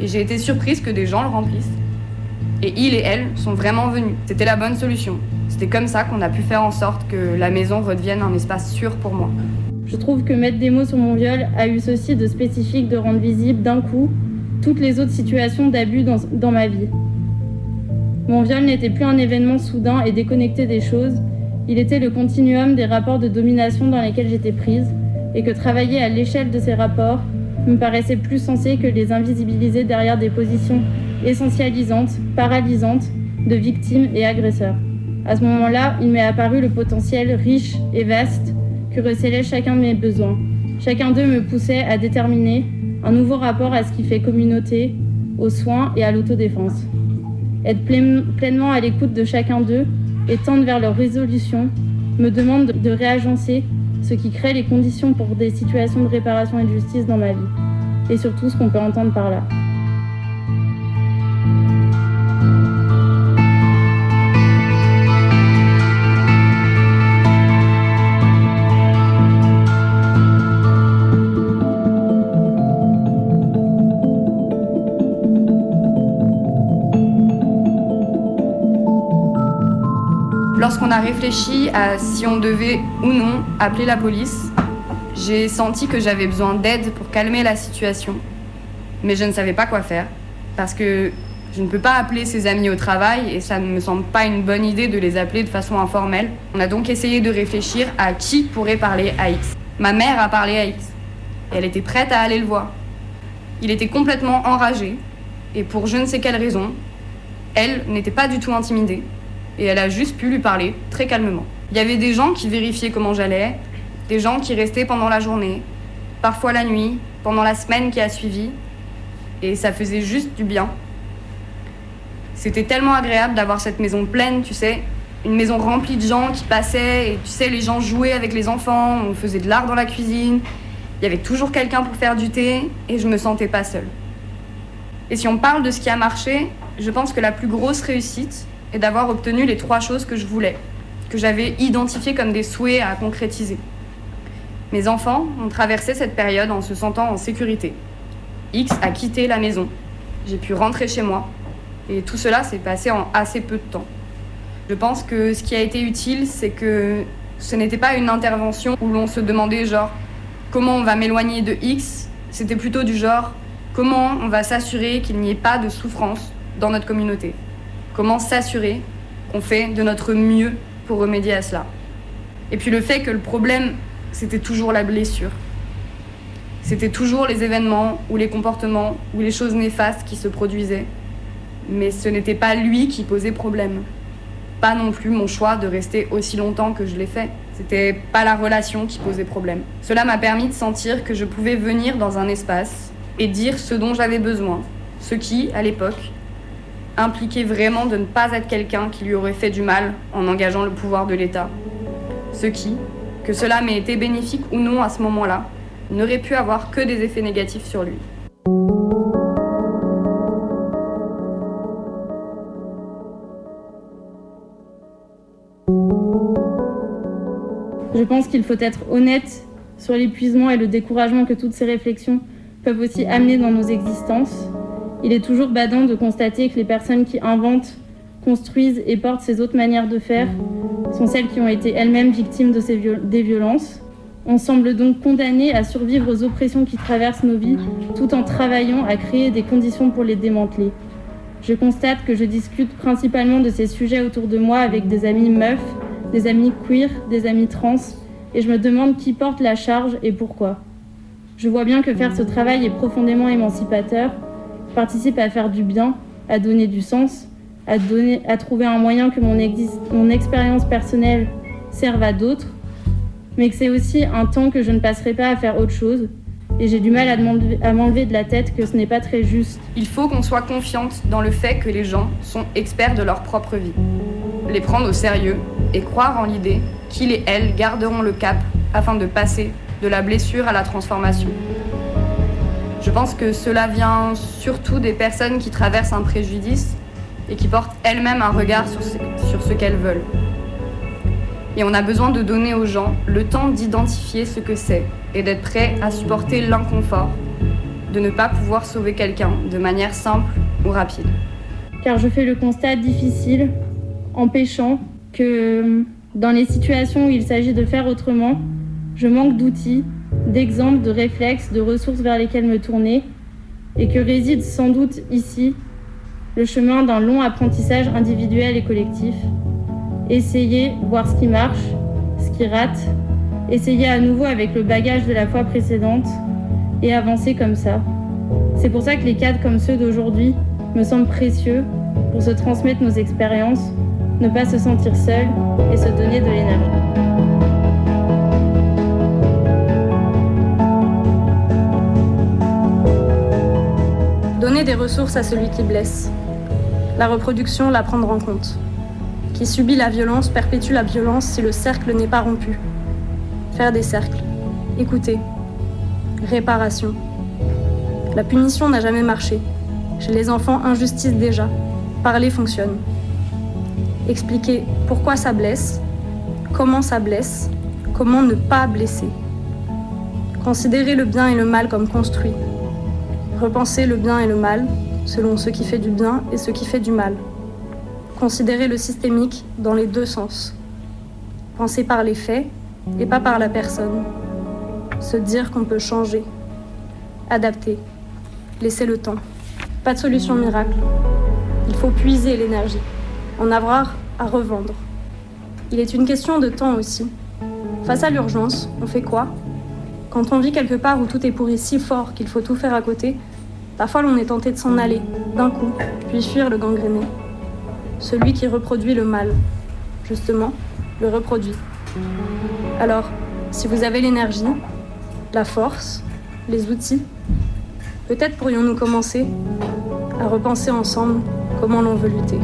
Et j'ai été surprise que des gens le remplissent. Et il et elle sont vraiment venus. C'était la bonne solution. C'était comme ça qu'on a pu faire en sorte que la maison redevienne un espace sûr pour moi. Je trouve que mettre des mots sur mon viol a eu ceci de spécifique de rendre visible d'un coup toutes les autres situations d'abus dans, dans ma vie. Mon viol n'était plus un événement soudain et déconnecté des choses, il était le continuum des rapports de domination dans lesquels j'étais prise, et que travailler à l'échelle de ces rapports me paraissait plus sensé que les invisibiliser derrière des positions essentialisantes, paralysantes, de victimes et agresseurs. À ce moment-là, il m'est apparu le potentiel riche et vaste que recelait chacun de mes besoins. Chacun d'eux me poussait à déterminer un nouveau rapport à ce qui fait communauté, aux soins et à l'autodéfense. Être pleinement à l'écoute de chacun d'eux et tendre vers leur résolution me demande de réagencer ce qui crée les conditions pour des situations de réparation et de justice dans ma vie. Et surtout ce qu'on peut entendre par là. Lorsqu'on a réfléchi à si on devait ou non appeler la police, j'ai senti que j'avais besoin d'aide pour calmer la situation. Mais je ne savais pas quoi faire, parce que je ne peux pas appeler ses amis au travail et ça ne me semble pas une bonne idée de les appeler de façon informelle. On a donc essayé de réfléchir à qui pourrait parler à X. Ma mère a parlé à X. Elle était prête à aller le voir. Il était complètement enragé et pour je ne sais quelle raison, elle n'était pas du tout intimidée et elle a juste pu lui parler très calmement. Il y avait des gens qui vérifiaient comment j'allais, des gens qui restaient pendant la journée, parfois la nuit, pendant la semaine qui a suivi, et ça faisait juste du bien. C'était tellement agréable d'avoir cette maison pleine, tu sais, une maison remplie de gens qui passaient, et tu sais, les gens jouaient avec les enfants, on faisait de l'art dans la cuisine, il y avait toujours quelqu'un pour faire du thé, et je me sentais pas seule. Et si on parle de ce qui a marché, je pense que la plus grosse réussite, et d'avoir obtenu les trois choses que je voulais, que j'avais identifiées comme des souhaits à concrétiser. Mes enfants ont traversé cette période en se sentant en sécurité. X a quitté la maison. J'ai pu rentrer chez moi. Et tout cela s'est passé en assez peu de temps. Je pense que ce qui a été utile, c'est que ce n'était pas une intervention où l'on se demandait genre comment on va m'éloigner de X? C'était plutôt du genre comment on va s'assurer qu'il n'y ait pas de souffrance dans notre communauté? Comment s'assurer qu'on fait de notre mieux pour remédier à cela? Et puis le fait que le problème, c'était toujours la blessure. C'était toujours les événements ou les comportements ou les choses néfastes qui se produisaient. Mais ce n'était pas lui qui posait problème. Pas non plus mon choix de rester aussi longtemps que je l'ai fait. C'était pas la relation qui posait problème. Cela m'a permis de sentir que je pouvais venir dans un espace et dire ce dont j'avais besoin. Ce qui, à l'époque, impliquait vraiment de ne pas être quelqu'un qui lui aurait fait du mal en engageant le pouvoir de l'État. Ce qui, que cela m'ait été bénéfique ou non à ce moment-là, n'aurait pu avoir que des effets négatifs sur lui. Je pense qu'il faut être honnête sur l'épuisement et le découragement que toutes ces réflexions peuvent aussi amener dans nos existences il est toujours badant de constater que les personnes qui inventent, construisent et portent ces autres manières de faire sont celles qui ont été elles-mêmes victimes de ces des violences. On semble donc condamné à survivre aux oppressions qui traversent nos vies tout en travaillant à créer des conditions pour les démanteler. Je constate que je discute principalement de ces sujets autour de moi avec des amis meufs, des amis queer, des amis trans, et je me demande qui porte la charge et pourquoi. Je vois bien que faire ce travail est profondément émancipateur, participe à faire du bien, à donner du sens, à, trouver un moyen que mon, mon expérience personnelle serve à d'autres, mais que c'est aussi un temps que je ne passerai pas à faire autre chose. Et j'ai du mal à m'enlever de la tête que ce n'est pas très juste. Il faut qu'on soit confiante dans le fait que les gens sont experts de leur propre vie. Les prendre au sérieux et croire en l'idée qu'ils et elles garderont le cap afin de passer de la blessure à la transformation. Je pense que cela vient surtout des personnes qui traversent un préjudice et qui portent elles-mêmes un regard sur ce, sur ce qu'elles veulent. Et on a besoin de donner aux gens le temps d'identifier ce que c'est et d'être prêt à supporter l'inconfort de ne pas pouvoir sauver quelqu'un de manière simple ou rapide. Car je fais le constat difficile, empêchant, que dans les situations où il s'agit de faire autrement, je manque d'outils d'exemples, de réflexes, de ressources vers lesquelles me tourner, et que réside sans doute ici le chemin d'un long apprentissage individuel et collectif. Essayer, voir ce qui marche, ce qui rate, essayer à nouveau avec le bagage de la fois précédente et avancer comme ça. C'est pour ça que les cadres comme ceux d'aujourd'hui me semblent précieux pour se transmettre nos expériences, ne pas se sentir seul et se donner de l'énergie. Donner des ressources à celui qui blesse. La reproduction, la prendre en compte. Qui subit la violence perpétue la violence si le cercle n'est pas rompu. Faire des cercles. Écouter. Réparation. La punition n'a jamais marché. Chez les enfants, injustice déjà. Parler fonctionne. Expliquer pourquoi ça blesse, comment ça blesse, comment ne pas blesser. Considérer le bien et le mal comme construit. Repenser le bien et le mal selon ce qui fait du bien et ce qui fait du mal. Considérer le systémique dans les deux sens. Penser par les faits et pas par la personne. Se dire qu'on peut changer. Adapter. Laisser le temps. Pas de solution miracle. Il faut puiser l'énergie. En avoir à revendre. Il est une question de temps aussi. Face à l'urgence, on fait quoi? Quand on vit quelque part où tout est pourri si fort qu'il faut tout faire à côté, parfois l'on est tenté de s'en aller, d'un coup, puis fuir le gangréné. Celui qui reproduit le mal, justement, le reproduit. Alors, si vous avez l'énergie, la force, les outils, peut-être pourrions-nous commencer à repenser ensemble comment l'on veut lutter.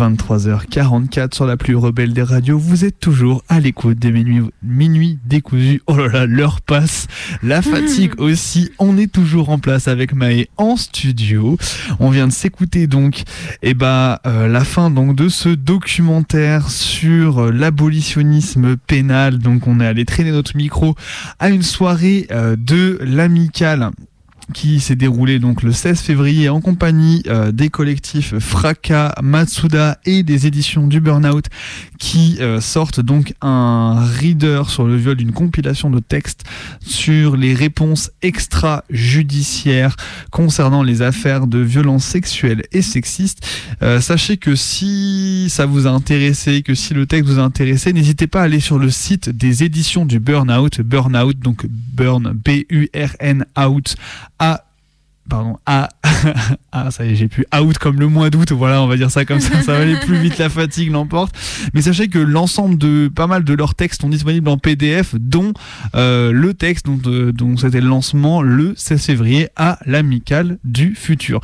23h44 sur la plus rebelle des radios. Vous êtes toujours à l'écoute des minuit, minuit décousus. Oh là là, l'heure passe. La fatigue aussi. On est toujours en place avec Maë en studio. On vient de s'écouter donc, eh euh, la fin donc de ce documentaire sur euh, l'abolitionnisme pénal. Donc, on est allé traîner notre micro à une soirée euh, de l'amicale qui s'est déroulé donc le 16 février en compagnie euh, des collectifs Fraka, Matsuda et des éditions du Burnout qui euh, sortent donc un reader sur le viol d'une compilation de textes sur les réponses extrajudiciaires concernant les affaires de violences sexuelles et sexistes. Euh, sachez que si ça vous a intéressé, que si le texte vous a intéressé, n'hésitez pas à aller sur le site des éditions du Burnout, Burnout donc Burn B-U-R-N out à pardon, à, ah, ça y est, j'ai plus out comme le mois d'août, voilà, on va dire ça comme ça, ça va aller plus vite, la fatigue l'emporte. Mais sachez que l'ensemble de, pas mal de leurs textes sont disponibles en PDF, dont euh, le texte dont, euh, dont c'était le lancement le 16 février à l'amicale du futur.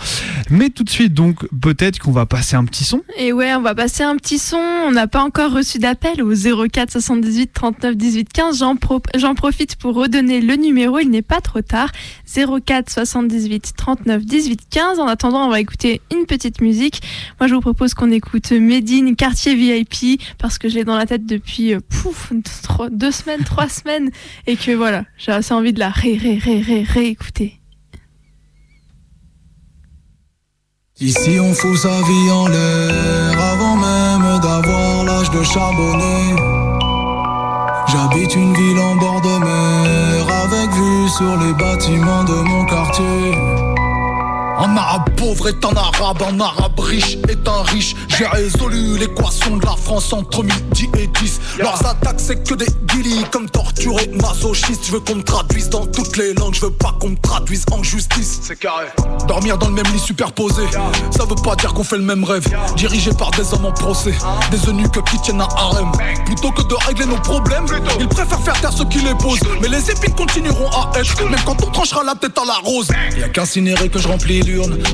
Mais tout de suite, donc, peut-être qu'on va passer un petit son. Et ouais, on va passer un petit son. On n'a pas encore reçu d'appel au 04 78 39 18 15. J'en, pro- j'en profite pour redonner le numéro, il n'est pas trop tard. 04 78 39 18 15. En attendant, on va écouter une petite musique. Moi, je vous propose qu'on écoute Medine, quartier VIP, parce que je l'ai dans la tête depuis euh, pouf, deux semaines, trois semaines, et que voilà, j'ai assez envie de la ré, ré, ré, ré, réécouter. Ici on fout sa vie en l'air avant même d'avoir l'âge de charbonner. J'habite une ville en bord de mer avec vue sur les bâtiments de mon quartier. Un arabe pauvre est un arabe, un arabe riche est un riche. J'ai résolu l'équation de la France entre midi et 10. Leurs attaques, c'est que des guilis comme torturés, masochistes. Je veux qu'on me traduise dans toutes les langues, je veux pas qu'on me traduise en justice. C'est carré. Dormir dans le même lit superposé, ça veut pas dire qu'on fait le même rêve. Dirigé par des hommes en procès, des eunuques qui tiennent un harem. Plutôt que de régler nos problèmes, ils préfèrent faire taire ceux qui les posent. Mais les épines continueront à être, même quand on tranchera la tête à la rose. Y'a qu'incinéré que je remplis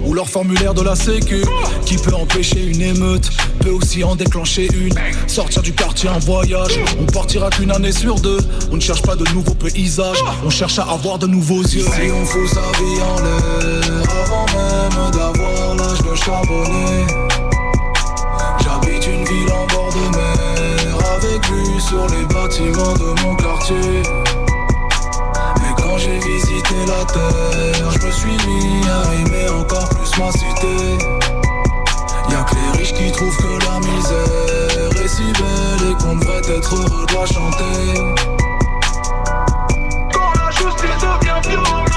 ou leur formulaire de la sécu qui peut empêcher une émeute émeute peut aussi en déclencher une. Sortir du quartier en voyage, on partira qu'une année sur deux. On ne cherche pas de nouveaux paysages, on cherche à avoir de nouveaux yeux. Si on fout sa vie en l'air avant même d'avoir l'âge de charbonner. J'habite une ville en bord de mer avec vue sur les bâtiments de mon quartier. Quand j'ai visité la terre, je me suis mis à aimer encore plus ma cité. Y'a que les riches qui trouvent que la misère est si belle et qu'on devrait être heureux de la chanter. Quand la justice devient violence,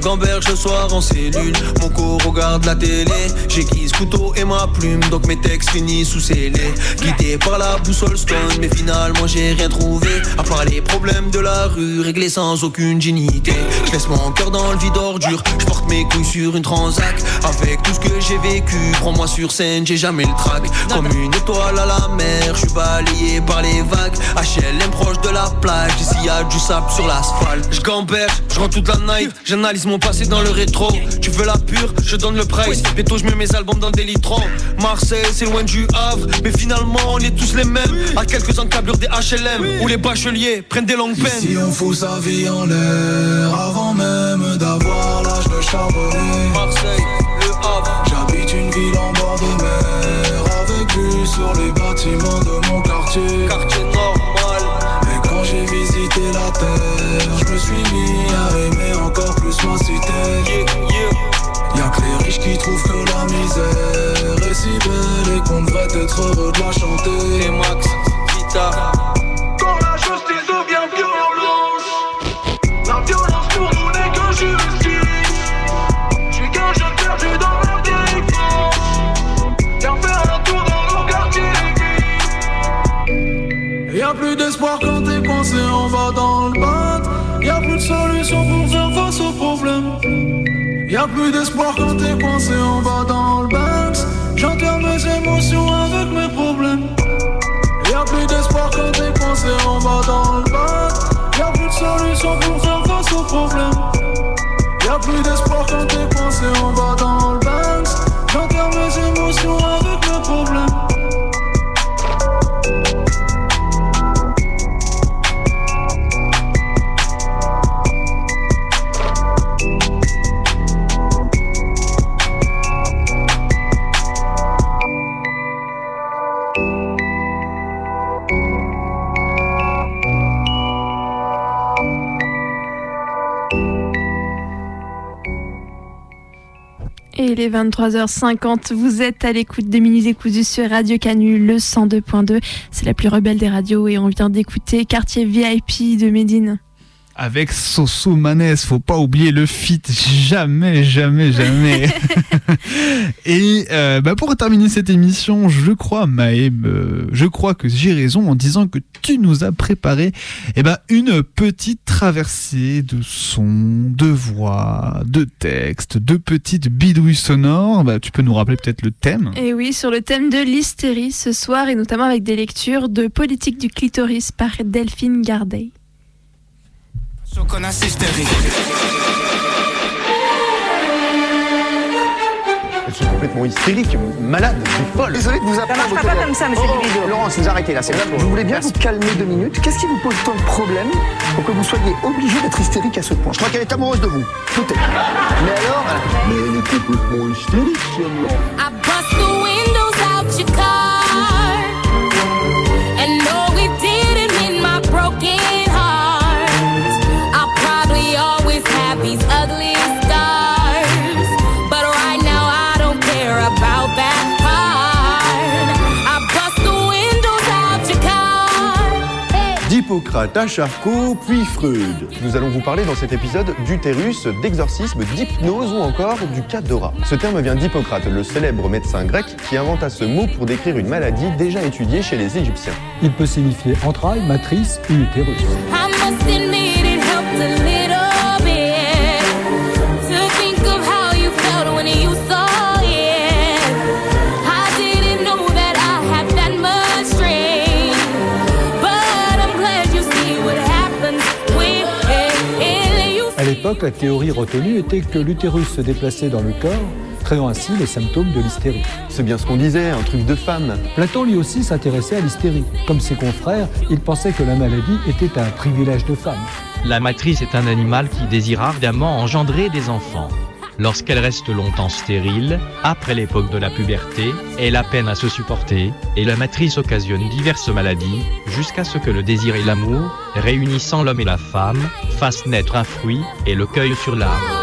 gamberge ce soir en cellule, mon corps regarde la télé. J'aiguise couteau et ma plume, donc mes textes finissent sous scellés. Guidé par la boussole stone, mais finalement j'ai rien trouvé. À part les problèmes de la rue, réglés sans aucune dignité. Je laisse mon cœur dans le vide ordure, je porte mes couilles sur une transac. Avec tout ce que j'ai vécu, prends-moi sur scène, j'ai jamais le trac. Comme une étoile à la mer, je suis balayé par les vagues. HLM proche de la plage, ici y a du sable sur l'asphalte. Je gamberge, je rentre toute la night, j'analyse mon passé dans le rétro. Tu veux la pure, je donne le price. Bientôt je mets mes albums dans litrons. Marseille, c'est loin du Havre, mais finalement on est tous les mêmes. À quelques encablures des HLM, où les bacheliers prennent des longues peines. Si on fout sa vie en l'air avant même d'avoir l'âge de charbonner. Marseille, le Havre. J'habite une ville en bord de mer avec vue sur les bâtiments de mon quartier. Quartier normal. Mais quand j'ai visité la terre, je me suis mis à aimer encore plus ma cité. Les riches qui trouvent que la misère est si belle et qu'on devrait être heureux de la chanter. Et Max, guitare. Y'a plus d'espoir quand t'es coincé en bas dans le Banks. J'enterre mes émotions avec mes problèmes. Y'a plus d'espoir quand t'es coincé en bas dans le bat. Y'a plus de solution pour faire face aux problèmes. Y'a plus d'espoir quand t'es coincé en bas dans le est 23h50, vous êtes à l'écoute de Mini Décousus sur Radio Canu, le 102.2. C'est la plus rebelle des radios et on vient d'écouter Quartier VIP de Médine. Avec Soso Manes, faut pas oublier le feat, jamais, jamais, jamais. Et euh, bah pour terminer cette émission, je crois, Maëb, euh, je crois que j'ai raison en disant que tu nous as préparé eh ben, une petite traversée de sons, de voix, de textes, de petites bidouilles sonores. Bah, tu peux nous rappeler peut-être le thème Et oui, sur le thème de l'hystérie ce soir et notamment avec des lectures de Politique du clitoris par Delphine Gardet. Chocolat. Elles sont complètement hystériques, malades, folles. Désolé de vous appeler. Ça marchera pas comme ça, monsieur Oh. Laurence, vous arrêtez là, c'est bon. Vous voulez bien vous calmer deux minutes Qu'est-ce qui vous pose tant de problèmes pour que vous soyez obligé d'être hystérique à ce point? Je crois qu'elle est amoureuse de vous. Peut-être. Mais alors? Mais elle est complètement hystérique, celle-là. Car. D'Hippocrate à Charcot, puis Freud. Nous allons vous parler dans cet épisode d'utérus, d'exorcisme, d'hypnose ou encore du cas Dora. Ce terme vient d'Hippocrate, le célèbre médecin grec qui inventa ce mot pour décrire une maladie déjà étudiée chez les Égyptiens. Il peut signifier entraille, matrice ou utérus. L'époque, la théorie retenue était que l'utérus se déplaçait dans le corps, créant ainsi les symptômes de l'hystérie. C'est bien ce qu'on disait, un truc de femme. Platon lui aussi s'intéressait à l'hystérie. Comme ses confrères, il pensait que la maladie était un privilège de femme. La matrice est un animal qui désire ardemment engendrer des enfants. Lorsqu'elle reste longtemps stérile, après l'époque de la puberté, elle a peine à se supporter et la matrice occasionne diverses maladies jusqu'à ce que le désir et l'amour, réunissant l'homme et la femme, fassent naître un fruit et le cueillent sur l'arbre.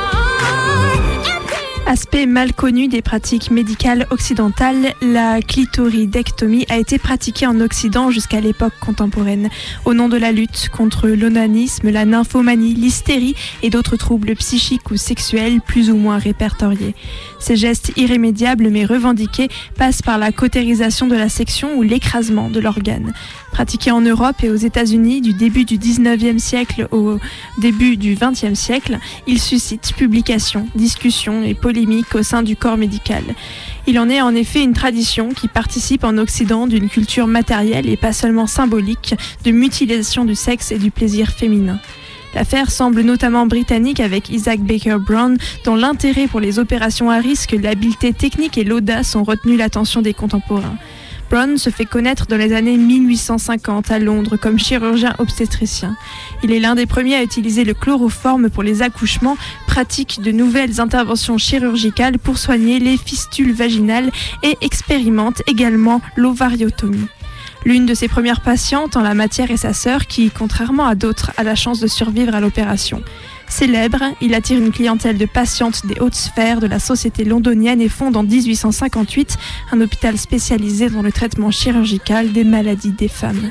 Aspect mal connu des pratiques médicales occidentales, la clitoridectomie a été pratiquée en Occident jusqu'à l'époque contemporaine, au nom de la lutte contre l'onanisme, la nymphomanie, l'hystérie et d'autres troubles psychiques ou sexuels plus ou moins répertoriés. Ces gestes irrémédiables mais revendiqués passent par la cautérisation de la section ou l'écrasement de l'organe. Pratiqués en Europe et aux États-Unis du début du 19e siècle au début du 20e siècle, ils suscitent publications, discussions et polémiques au sein du corps médical. Il en est en effet une tradition qui participe en Occident d'une culture matérielle et pas seulement symbolique de mutilation du sexe et du plaisir féminin. L'affaire semble notamment britannique avec Isaac Baker Brown, dont l'intérêt pour les opérations à risque, l'habileté technique et l'audace ont retenu l'attention des contemporains. Brown se fait connaître dans les années 1850 à Londres comme chirurgien obstétricien. Il est l'un des premiers à utiliser le chloroforme pour les accouchements, pratique de nouvelles interventions chirurgicales pour soigner les fistules vaginales et expérimente également l'ovariotomie. L'une de ses premières patientes en la matière est sa sœur qui, contrairement à d'autres, a la chance de survivre à l'opération. Célèbre, il attire une clientèle de patientes des hautes sphères de la société londonienne et fonde en 1858 un hôpital spécialisé dans le traitement chirurgical des maladies des femmes.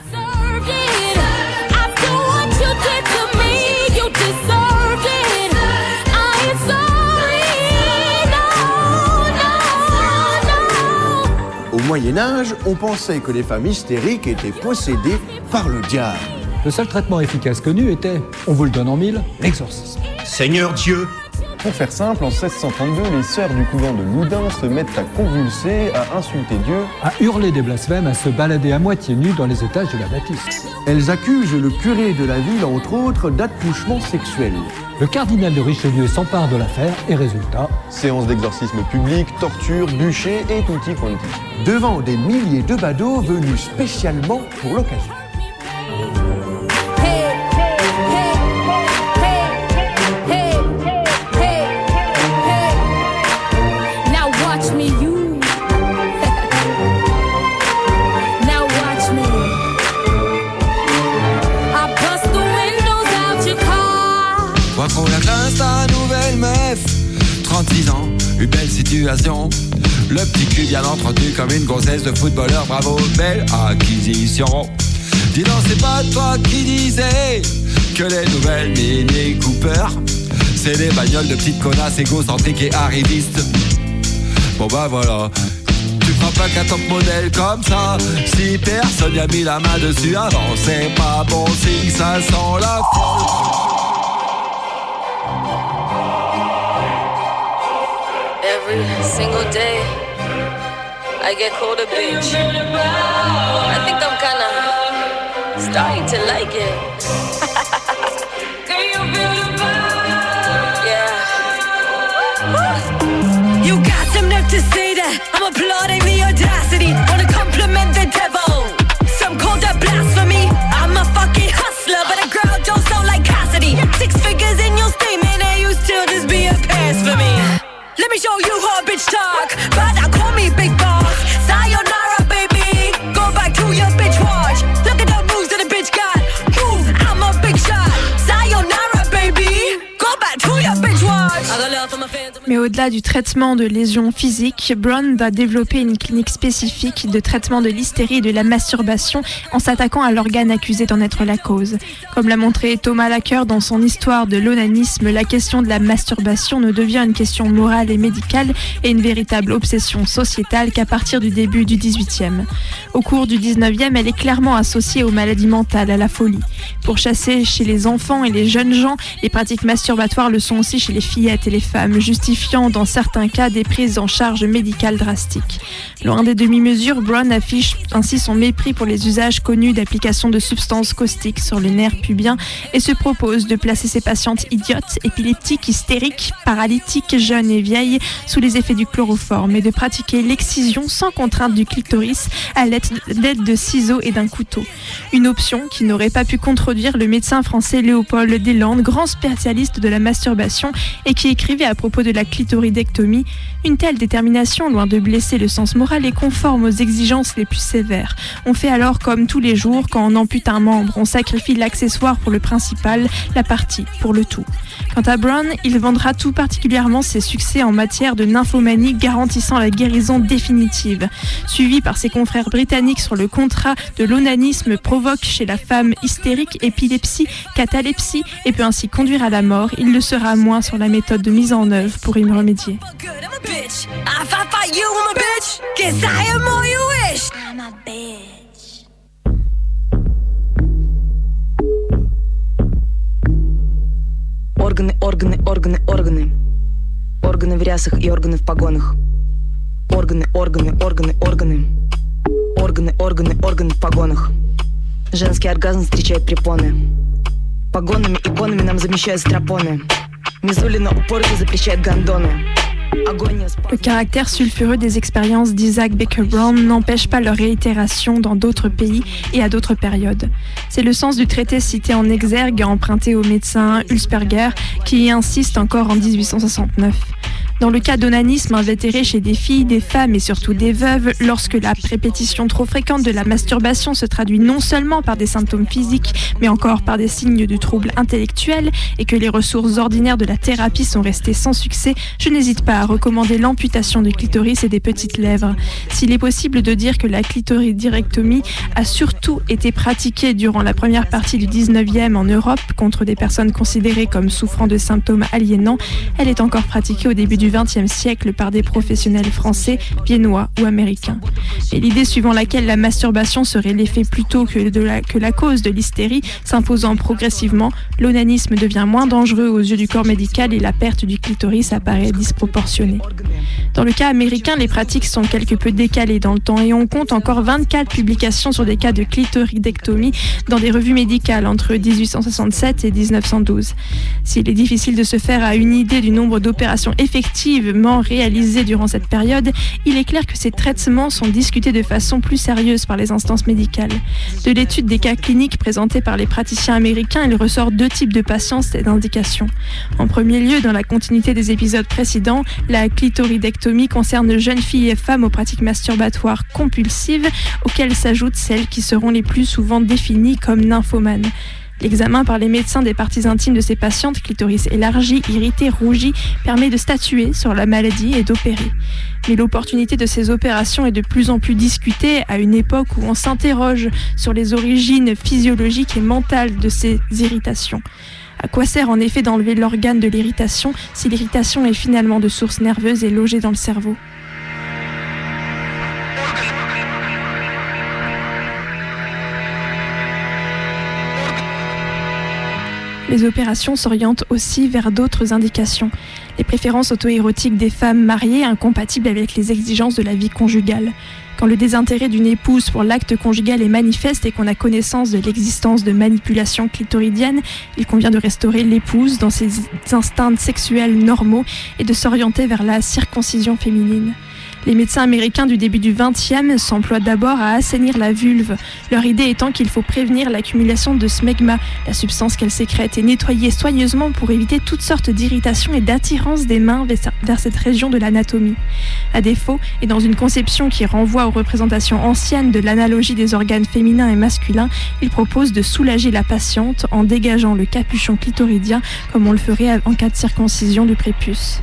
Au Moyen Âge, on pensait que les femmes hystériques étaient possédées par le diable. Le seul traitement efficace connu était, on vous le donne en mille, l'exorcisme. Seigneur Dieu Pour faire simple, en 1632, les sœurs du couvent de Loudun se mettent à convulser, à insulter Dieu. À hurler des blasphèmes, à se balader à moitié nu dans les étages de la bâtisse. Elles accusent le curé de la ville, entre autres, d'attouchement sexuel. Le cardinal de Richelieu s'empare de l'affaire et résultat, Séance d'exorcisme public, torture, bûcher et tutti quanti. Devant des milliers de badauds venus spécialement pour l'occasion. Le petit cul bien entretenu comme une grossesse de footballeur Bravo, belle acquisition. Dis donc, c'est pas toi qui disais Que les nouvelles Mini Cooper C'est des bagnoles de petites connasses égocentriques et arrivistes. Bon bah voilà. Tu feras pas qu'un top modèle comme ça Si personne n'y a mis la main dessus avant C'est pas bon signe, ça sent la folle Every single day, I get called a bitch. I think I'm kinda starting to like it. yeah. You got some nerve to say that. I'm applauding the audacity. Show you how a bitch talk. But now call me big au-delà du traitement de lésions physiques, Brown va développer une clinique spécifique de traitement de l'hystérie et de la masturbation en s'attaquant à l'organe accusé d'en être la cause. Comme l'a montré Thomas Lacker dans son histoire de l'onanisme, la question de la masturbation ne devient une question morale et médicale et une véritable obsession sociétale qu'à partir du début du 18e. Au cours du 19e, elle est clairement associée aux maladies mentales, à la folie. Pour chasser chez les enfants et les jeunes gens, les pratiques masturbatoires le sont aussi chez les fillettes et les femmes, justifiant dans certains cas des prises en charge médicales drastiques. Loin des demi-mesures, Brown affiche ainsi son mépris pour les usages connus d'application de substances caustiques sur les nerfs pubiens et se propose de placer ses patientes idiotes, épileptiques, hystériques, paralytiques, jeunes et vieilles sous les effets du chloroforme et de pratiquer l'excision sans contrainte du clitoris à l'aide de ciseaux et d'un couteau. Une option qui n'aurait pas pu contredire le médecin français Léopold Deslandes, grand spécialiste de la masturbation et qui écrivait à propos de la Une telle détermination, loin de blesser le sens moral, est conforme aux exigences les plus sévères. On fait alors comme tous les jours quand on ampute un membre, on sacrifie l'accessoire pour le principal, la partie pour le tout. Quant à Brown, il vendra tout particulièrement ses succès en matière de nymphomanie garantissant la guérison définitive. Suivi par ses confrères britanniques sur le contrat de l'onanisme provoque chez la femme hystérique, épilepsie, catalepsie et peut ainsi conduire à la mort, il le sera moins sur la méthode de mise en œuvre pour y remédier. Bitch. Органы, органы, органы, органы. Органы в рясах и органы в погонах. Органы, органы, органы, органы. Органы, органы, органы в погонах. Женский оргазм встречает препоны. Погонами, иконами нам замещают стропоны. Le caractère sulfureux des expériences d'Isaac Baker Brown n'empêche pas leur réitération dans d'autres pays et à d'autres périodes. C'est le sens du traité cité en exergue emprunté au médecin Ulsperger qui y insiste encore en 1869. Dans le cas d'onanisme invétéré chez des filles, des femmes et surtout des veuves, lorsque la répétition trop fréquente de la masturbation se traduit non seulement par des symptômes physiques, mais encore par des signes de troubles intellectuels et que les ressources ordinaires de la thérapie sont restées sans succès, je n'hésite pas à recommander l'amputation du clitoris et des petites lèvres. S'il est possible de dire que la clitoridirectomie a surtout été pratiquée durant la première partie du 19e en Europe contre des personnes considérées comme souffrant de symptômes aliénants, elle est encore pratiquée au début du XXe siècle par des professionnels français, viennois ou américains. Et l'idée suivant laquelle la masturbation serait l'effet plutôt que, de la, que la cause de l'hystérie s'imposant progressivement, l'onanisme devient moins dangereux aux yeux du corps médical et la perte du clitoris apparaît disproportionnée. Dans le cas américain, les pratiques sont quelque peu décalées dans le temps et on compte encore 24 publications sur des cas de clitoridectomie dans des revues médicales entre 1867 et 1912. S'il est difficile de se faire à une idée du nombre d'opérations effectivement réalisées durant cette période, il est clair que ces traitements sont discutés de façon plus sérieuse par les instances médicales. De l'étude des cas cliniques présentés par les praticiens américains, il ressort deux types de patients et d'indications. En premier lieu, dans la continuité des épisodes précédents, la clitoridectomie concerne jeunes filles et femmes aux pratiques masturbatoires compulsives, auxquelles s'ajoutent celles qui seront les plus souvent définies comme nymphomanes. L'examen par les médecins des parties intimes de ces patientes, clitoris élargi, irrité, rougi, permet de statuer sur la maladie et d'opérer. Mais l'opportunité de ces opérations est de plus en plus discutée à une époque où on s'interroge sur les origines physiologiques et mentales de ces irritations. À quoi sert en effet d'enlever l'organe de l'irritation si l'irritation est finalement de source nerveuse et logée dans le cerveau? Les opérations s'orientent aussi vers d'autres indications. Les préférences auto-érotiques des femmes mariées incompatibles avec les exigences de la vie conjugale. Quand le désintérêt d'une épouse pour l'acte conjugal est manifeste et qu'on a connaissance de l'existence de manipulations clitoridiennes, il convient de restaurer l'épouse dans ses instincts sexuels normaux et de s'orienter vers la circoncision féminine. Les médecins américains du début du XXe s'emploient d'abord à assainir la vulve, leur idée étant qu'il faut prévenir l'accumulation de smegma, la substance qu'elle sécrète, et nettoyer soigneusement pour éviter toutes sortes d'irritations et d'attirance des mains vers vers cette région de l'anatomie. À défaut, et dans une conception qui renvoie aux représentations anciennes de l'analogie des organes féminins et masculins, il propose de soulager la patiente en dégageant le capuchon clitoridien comme on le ferait en cas de circoncision du prépuce.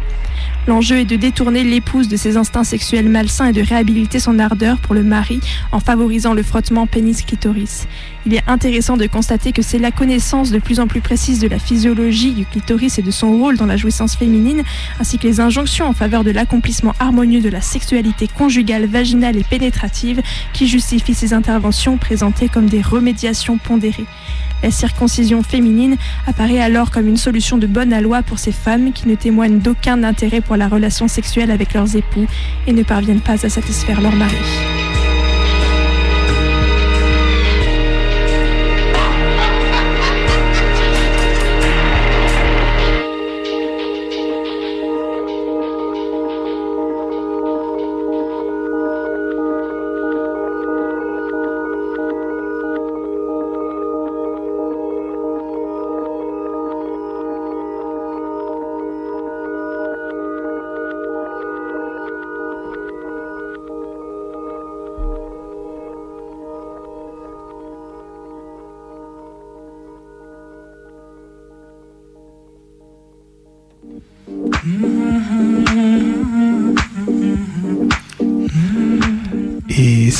L'enjeu est de détourner l'épouse de ses instincts sexuels malsains et de réhabiliter son ardeur pour le mari en favorisant le frottement pénis-clitoris. Il est intéressant de constater que c'est la connaissance de plus en plus précise de la physiologie du clitoris et de son rôle dans la jouissance féminine, ainsi que les injonctions en faveur de l'accomplissement harmonieux de la sexualité conjugale, vaginale et pénétrative qui justifient ces interventions présentées comme des remédiations pondérées. La circoncision féminine apparaît alors comme une solution de bonne aloi pour ces femmes qui ne témoignent d'aucun intérêt pour la relation sexuelle avec leurs époux et ne parviennent pas à satisfaire leur mari.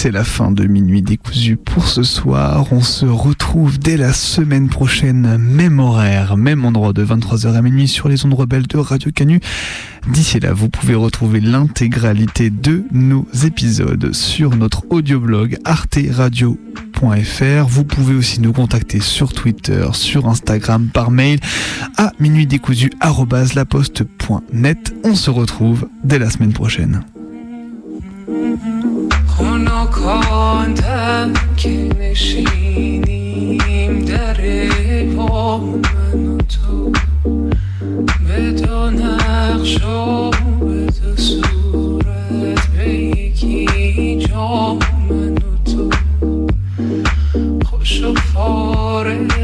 C'est la fin de Minuit décousu pour ce soir. On se retrouve dès la semaine prochaine, même horaire, même endroit de 23h à minuit sur les ondes rebelles de Radio Canu. D'ici là, vous pouvez retrouver l'intégralité de nos épisodes sur notre audioblog arteradio.fr. Vous pouvez aussi nous contacter sur Twitter, sur Instagram, par mail à minuitdécousu@laposte.net. On se retrouve dès la semaine prochaine. کاندم که نشینیم در با من و تو. به دو نقش و به دو صورت به یکی جا من و تو. خوش و فارغ